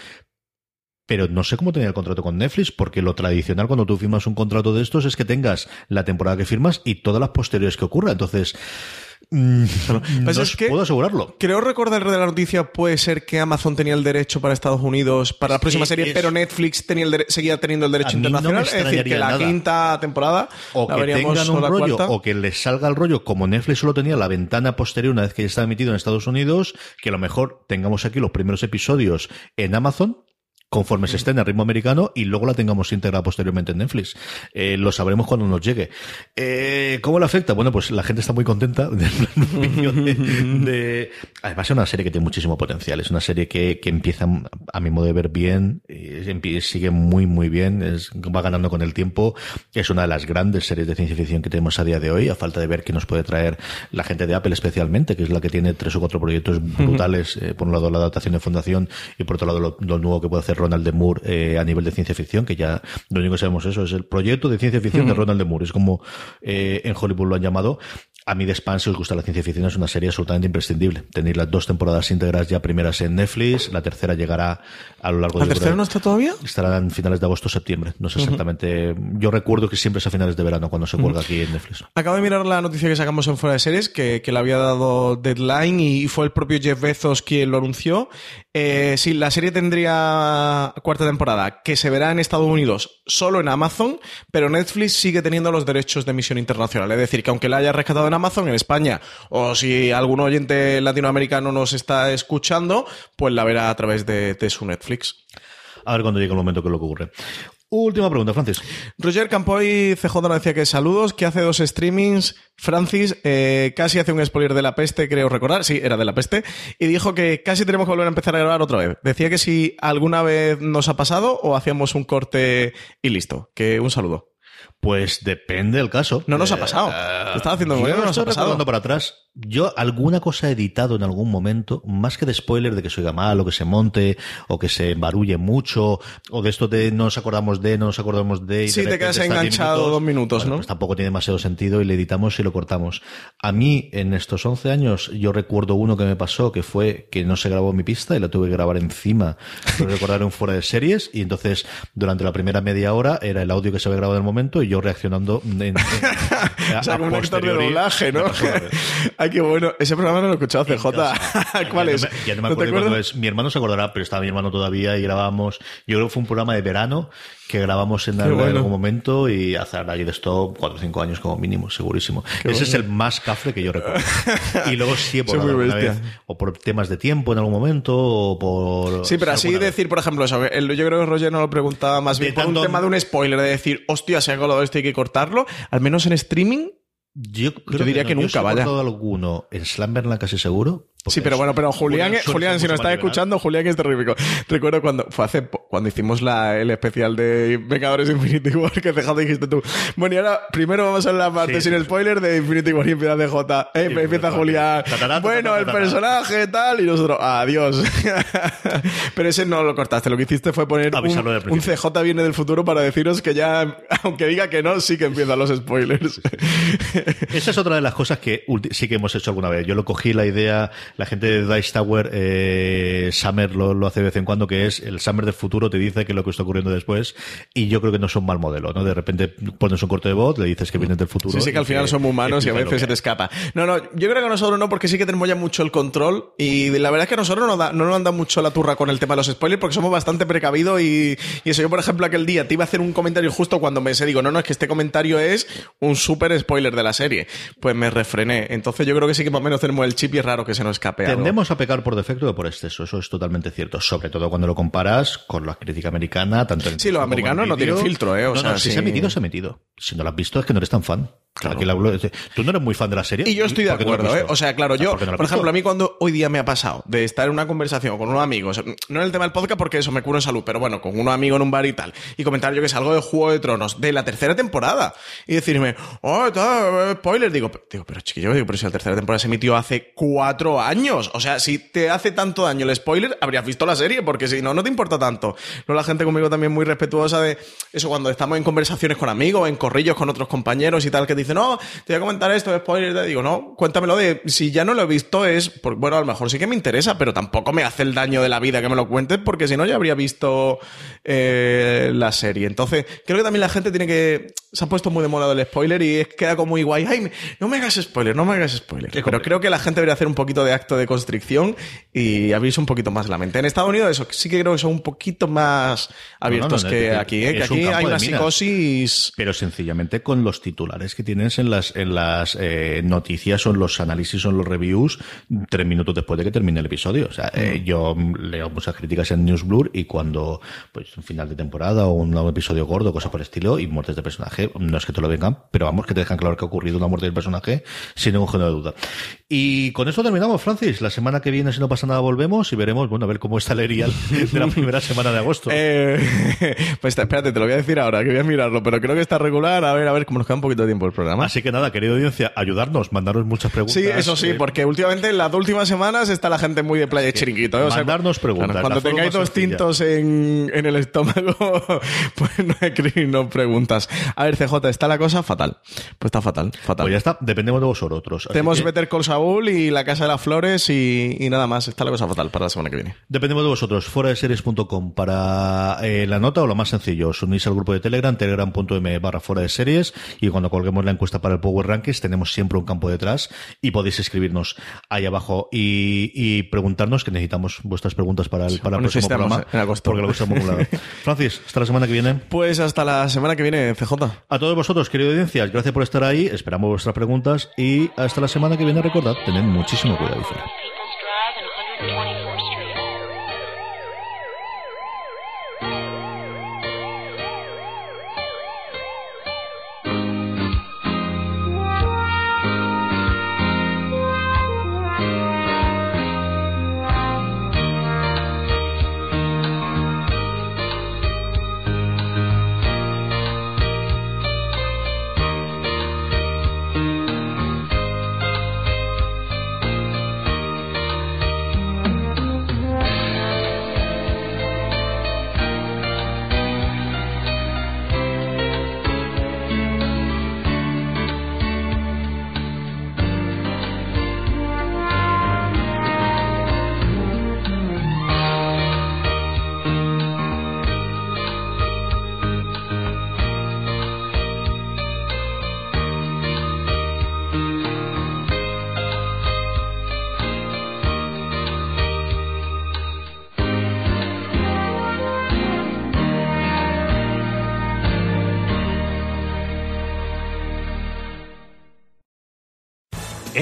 pero no sé cómo tenía el contrato con Netflix, porque lo tradicional cuando tú firmas un contrato de estos es que tengas la temporada que firmas y todas las posteriores que ocurra. Entonces, mm, pues no puedo asegurarlo. Creo recordar de la noticia puede ser que Amazon tenía el derecho para Estados Unidos para la próxima serie, pero Netflix tenía el seguía teniendo el derecho internacional. es decir, que la quinta temporada o que tengan un rollo o que les salga el rollo como Netflix solo tenía la ventana posterior una vez que ya está emitido en Estados Unidos, que a lo mejor tengamos aquí los primeros episodios en Amazon conforme se esté en el ritmo americano y luego la tengamos integrada posteriormente en Netflix. Eh, lo sabremos cuando nos llegue. Eh, ¿Cómo le afecta? Bueno, pues la gente está muy contenta de, Además es una serie que tiene muchísimo potencial. Es una serie que, que empieza, a mi modo de ver, bien, sigue muy, muy bien, es, va ganando con el tiempo. Es una de las grandes series de ciencia ficción que tenemos a día de hoy, a falta de ver qué nos puede traer la gente de Apple especialmente, que es la que tiene tres o cuatro proyectos brutales. Eh, por un lado la adaptación de Fundación y por otro lado lo, lo nuevo que puede hacer Ronald de Moore eh, a nivel de ciencia ficción, que ya lo único que sabemos eso, es el proyecto de ciencia ficción de Ronald de Moore, es como eh, en Hollywood lo han llamado. A mí de Span, si os gusta la ciencia ficción, es una serie absolutamente imprescindible. Tenéis las dos temporadas íntegras ya primeras en Netflix, la tercera llegará a lo largo de... ¿La tercera no está todavía? Estará en finales de agosto o septiembre, no sé exactamente. Yo recuerdo que siempre es a finales de verano cuando se cuelga aquí en Netflix. Acabo de mirar la noticia que sacamos en Fuera de Series, que, que le había dado deadline y fue el propio Jeff Bezos quien lo anunció. Eh, sí, la serie tendría cuarta temporada, que se verá en Estados Unidos solo en Amazon, pero Netflix sigue teniendo los derechos de emisión internacional. Es decir, que aunque la haya rescatado en Amazon, en España, o si algún oyente latinoamericano nos está escuchando, pues la verá a través de, su Netflix. A ver cuando llegue el momento que lo ocurre. Última pregunta, Francis. Roger Campoy CJ decía que saludos, que hace dos streamings. Francis eh, casi hace un spoiler de la peste, creo recordar. Sí, era de la peste. Y dijo que casi tenemos que volver a empezar a grabar otra vez. Decía que si alguna vez nos ha pasado o hacíamos un corte y listo. Que un saludo. Pues depende del caso. No nos ha pasado. Eh, Te estaba haciendo yo no nos ha pasado. para atrás. Yo alguna cosa he editado en algún momento, más que de spoiler de que se oiga mal o que se monte o que se embarulle mucho o de esto de no nos acordamos de, no nos acordamos de. y Sí, de te quedas está 10 enganchado dos minutos, Bueno, ¿no? Pues tampoco tiene demasiado sentido y le editamos y lo cortamos. A mí, en estos 11 años, yo recuerdo uno que me pasó que fue que no se grabó mi pista y la tuve que grabar encima. Lo recordar un fuera de series y entonces durante la primera media hora era el audio que se había grabado en el momento y yo reaccionando en, en- O sea, a como un actor de doblaje, ¿no? Ay, qué bueno. Ese programa no lo he escuchado, CJ. ¿Cuál Ya es? no me- ya no me acuerdo cuándo es. Mi hermano se acordará, pero estaba mi hermano todavía y grabamos. Yo creo que fue un programa de verano que grabamos en, algún- bueno. algún momento y hace allí de esto cuatro o cinco años como mínimo, segurísimo. Ese es el más cafre que yo recuerdo. y luego sí alguna bestia. vez, o por temas de tiempo en algún momento, o por. Sí, pero así vez. decir, por ejemplo, eso, el- yo creo que Roger no lo preguntaba más De bien por un tema de un spoiler, de decir, hostia, se ha colado esto y hay que cortarlo. Al menos en streaming. Yo, creo diría no. que Yo nunca, sí he vaya. alguno en Slamberland casi seguro. Sí, pero bueno, pero Julián, Julián, si nos está más legal. escuchando, Julián es terrífico. Recuerdo cuando fue hace cuando hicimos la, el especial de Vengadores Infinity War que CJ dijiste tú. Bueno, y ahora primero vamos a la parte Sí, sin sí, sí. spoiler de Infinity War y empieza DJ. Eh, Sí, empieza Julián. bueno, el personaje tal y nosotros, adiós. pero ese no lo cortaste. Lo que hiciste fue poner un, un. CJ viene del futuro para deciros que ya, aunque diga que no, sí que empiezan los spoilers. Esa es otra de las cosas que sí que hemos hecho alguna vez. Yo lo cogí la idea, la gente de Dice Tower, eh, Summer lo, lo hace de vez en cuando, que es el Summer del futuro te dice que es lo que está ocurriendo después, y yo creo que no es un mal modelo, ¿no? De repente pones un corte de voz, le dices que vienes del futuro. Sí, sí, que al final somos humanos y a veces se te escapa. No, no, yo creo que nosotros no, porque sí que tenemos ya mucho el control y la verdad es que nosotros no, da- no nos anda mucho la turra con el tema de los spoilers porque somos bastante precavidos y, y eso. Yo, por ejemplo, aquel día te iba a hacer un comentario justo cuando me sé, digo, no, no, es que este comentario es un súper spoiler de la serie. Pues me refrené. Entonces yo creo que sí que más o menos tenemos el chip y es raro que se nos escape algo. Tendemos a pecar por defecto o por exceso, eso es totalmente cierto. Sobre todo cuando lo comparas con la crítica americana, tanto en Sí, los americanos no tienen filtro, ¿eh? O no, sea, no, si sí. se ha emitido, se ha emitido. Si no lo has visto, es que no eres tan fan. Aquí la- tú no eres muy fan de la serie. Y yo estoy de ¿Por qué no lo has acuerdo, ¿eh? O sea, claro, yo, ¿por no ejemplo, a mí cuando hoy día me ha pasado de estar en una conversación con unos amigos, no en el tema del podcast porque eso me curo en salud, pero bueno, con unos amigos en un bar y tal, y comentar yo que es algo de Juego de Tronos, de la tercera temporada, y decirme, oh, tal, spoiler, digo, pero- digo, pero chiquillo, digo, pero si la tercera temporada se emitió hace cuatro años, o sea, si te hace tanto daño el spoiler, habrías visto la serie, porque si no, no te importa tanto. No, la gente conmigo también muy respetuosa de eso cuando estamos en conversaciones con amigos, en corrillos con otros compañeros y tal, que dicen, no, te voy a comentar esto, spoiler, te digo, no, cuéntamelo de, si ya no lo he visto es, por- bueno, a lo mejor sí que me interesa, pero tampoco me hace el daño de la vida que me lo cuentes, porque si no ya habría visto eh, la serie. Entonces, creo que también la gente tiene que, se ha puesto muy de moda el spoiler y es, queda como muy guay, ay, no me hagas spoiler, no me hagas spoiler. Pero creo que la gente debería hacer un poquito de acto de constricción y abrirse un poquito más la mente. En Estados Unidos eso sí que creo que son un poquito más abiertos no, no, que es- aquí, ¿eh? que un aquí campo hay una psicosis. Pero sencillamente con los titulares que tienes en las, en las eh, noticias o en los análisis o en los reviews tres minutos después de que termine el episodio. O sea, eh, yo leo muchas críticas en Newsblur y cuando, pues, un final de temporada o un nuevo episodio gordo, cosas por el estilo, y muertes de personaje, no es que te lo vengan, pero vamos, que te dejan claro que ha ocurrido una muerte del personaje sin ningún género de duda. Y con eso terminamos, Francis. La semana que viene, si no pasa nada, volvemos y veremos, bueno, a ver cómo está el erial de la primera semana de agosto. Eh, pues espérate, te lo voy a decir ahora, que voy a mirarlo, pero creo que está regular. A ver, a ver, como nos queda un poquito de tiempo el programa. Así que nada, querida audiencia, ayudarnos, mandaros muchas preguntas. Sí, eso sí, eh, porque últimamente en las últimas semanas está la gente muy de playa chiringuito. ¿eh? O sea, mandarnos preguntas, claro, cuando la tengáis dos tintos en, en el estómago, pues no escribís, no preguntas. A ver, CJ, está la cosa fatal. Pues está fatal, fatal. Pues ya está, dependemos de vosotros. Tenemos que Better Call Saul y La Casa de las Y, y nada más. Está la cosa fatal para la semana que viene. Dependemos de vosotros. Fuera de series.com para eh, la nota o lo más sencillo, os unís al grupo de Telegram, telegram.m barra fuera de series y cuando colguemos la encuesta para el Power Rankings tenemos siempre un campo detrás y podéis escribirnos ahí abajo y, y preguntarnos que necesitamos vuestras preguntas para el, para el próximo programa. en agosto. Porque lo. Francis, hasta la semana que viene. Pues hasta la semana que viene, CJ. A todos vosotros, querido audiencia, gracias por estar ahí, esperamos vuestras preguntas y hasta la semana que viene, recordad, tened muchísimo cuidado ahí fuera.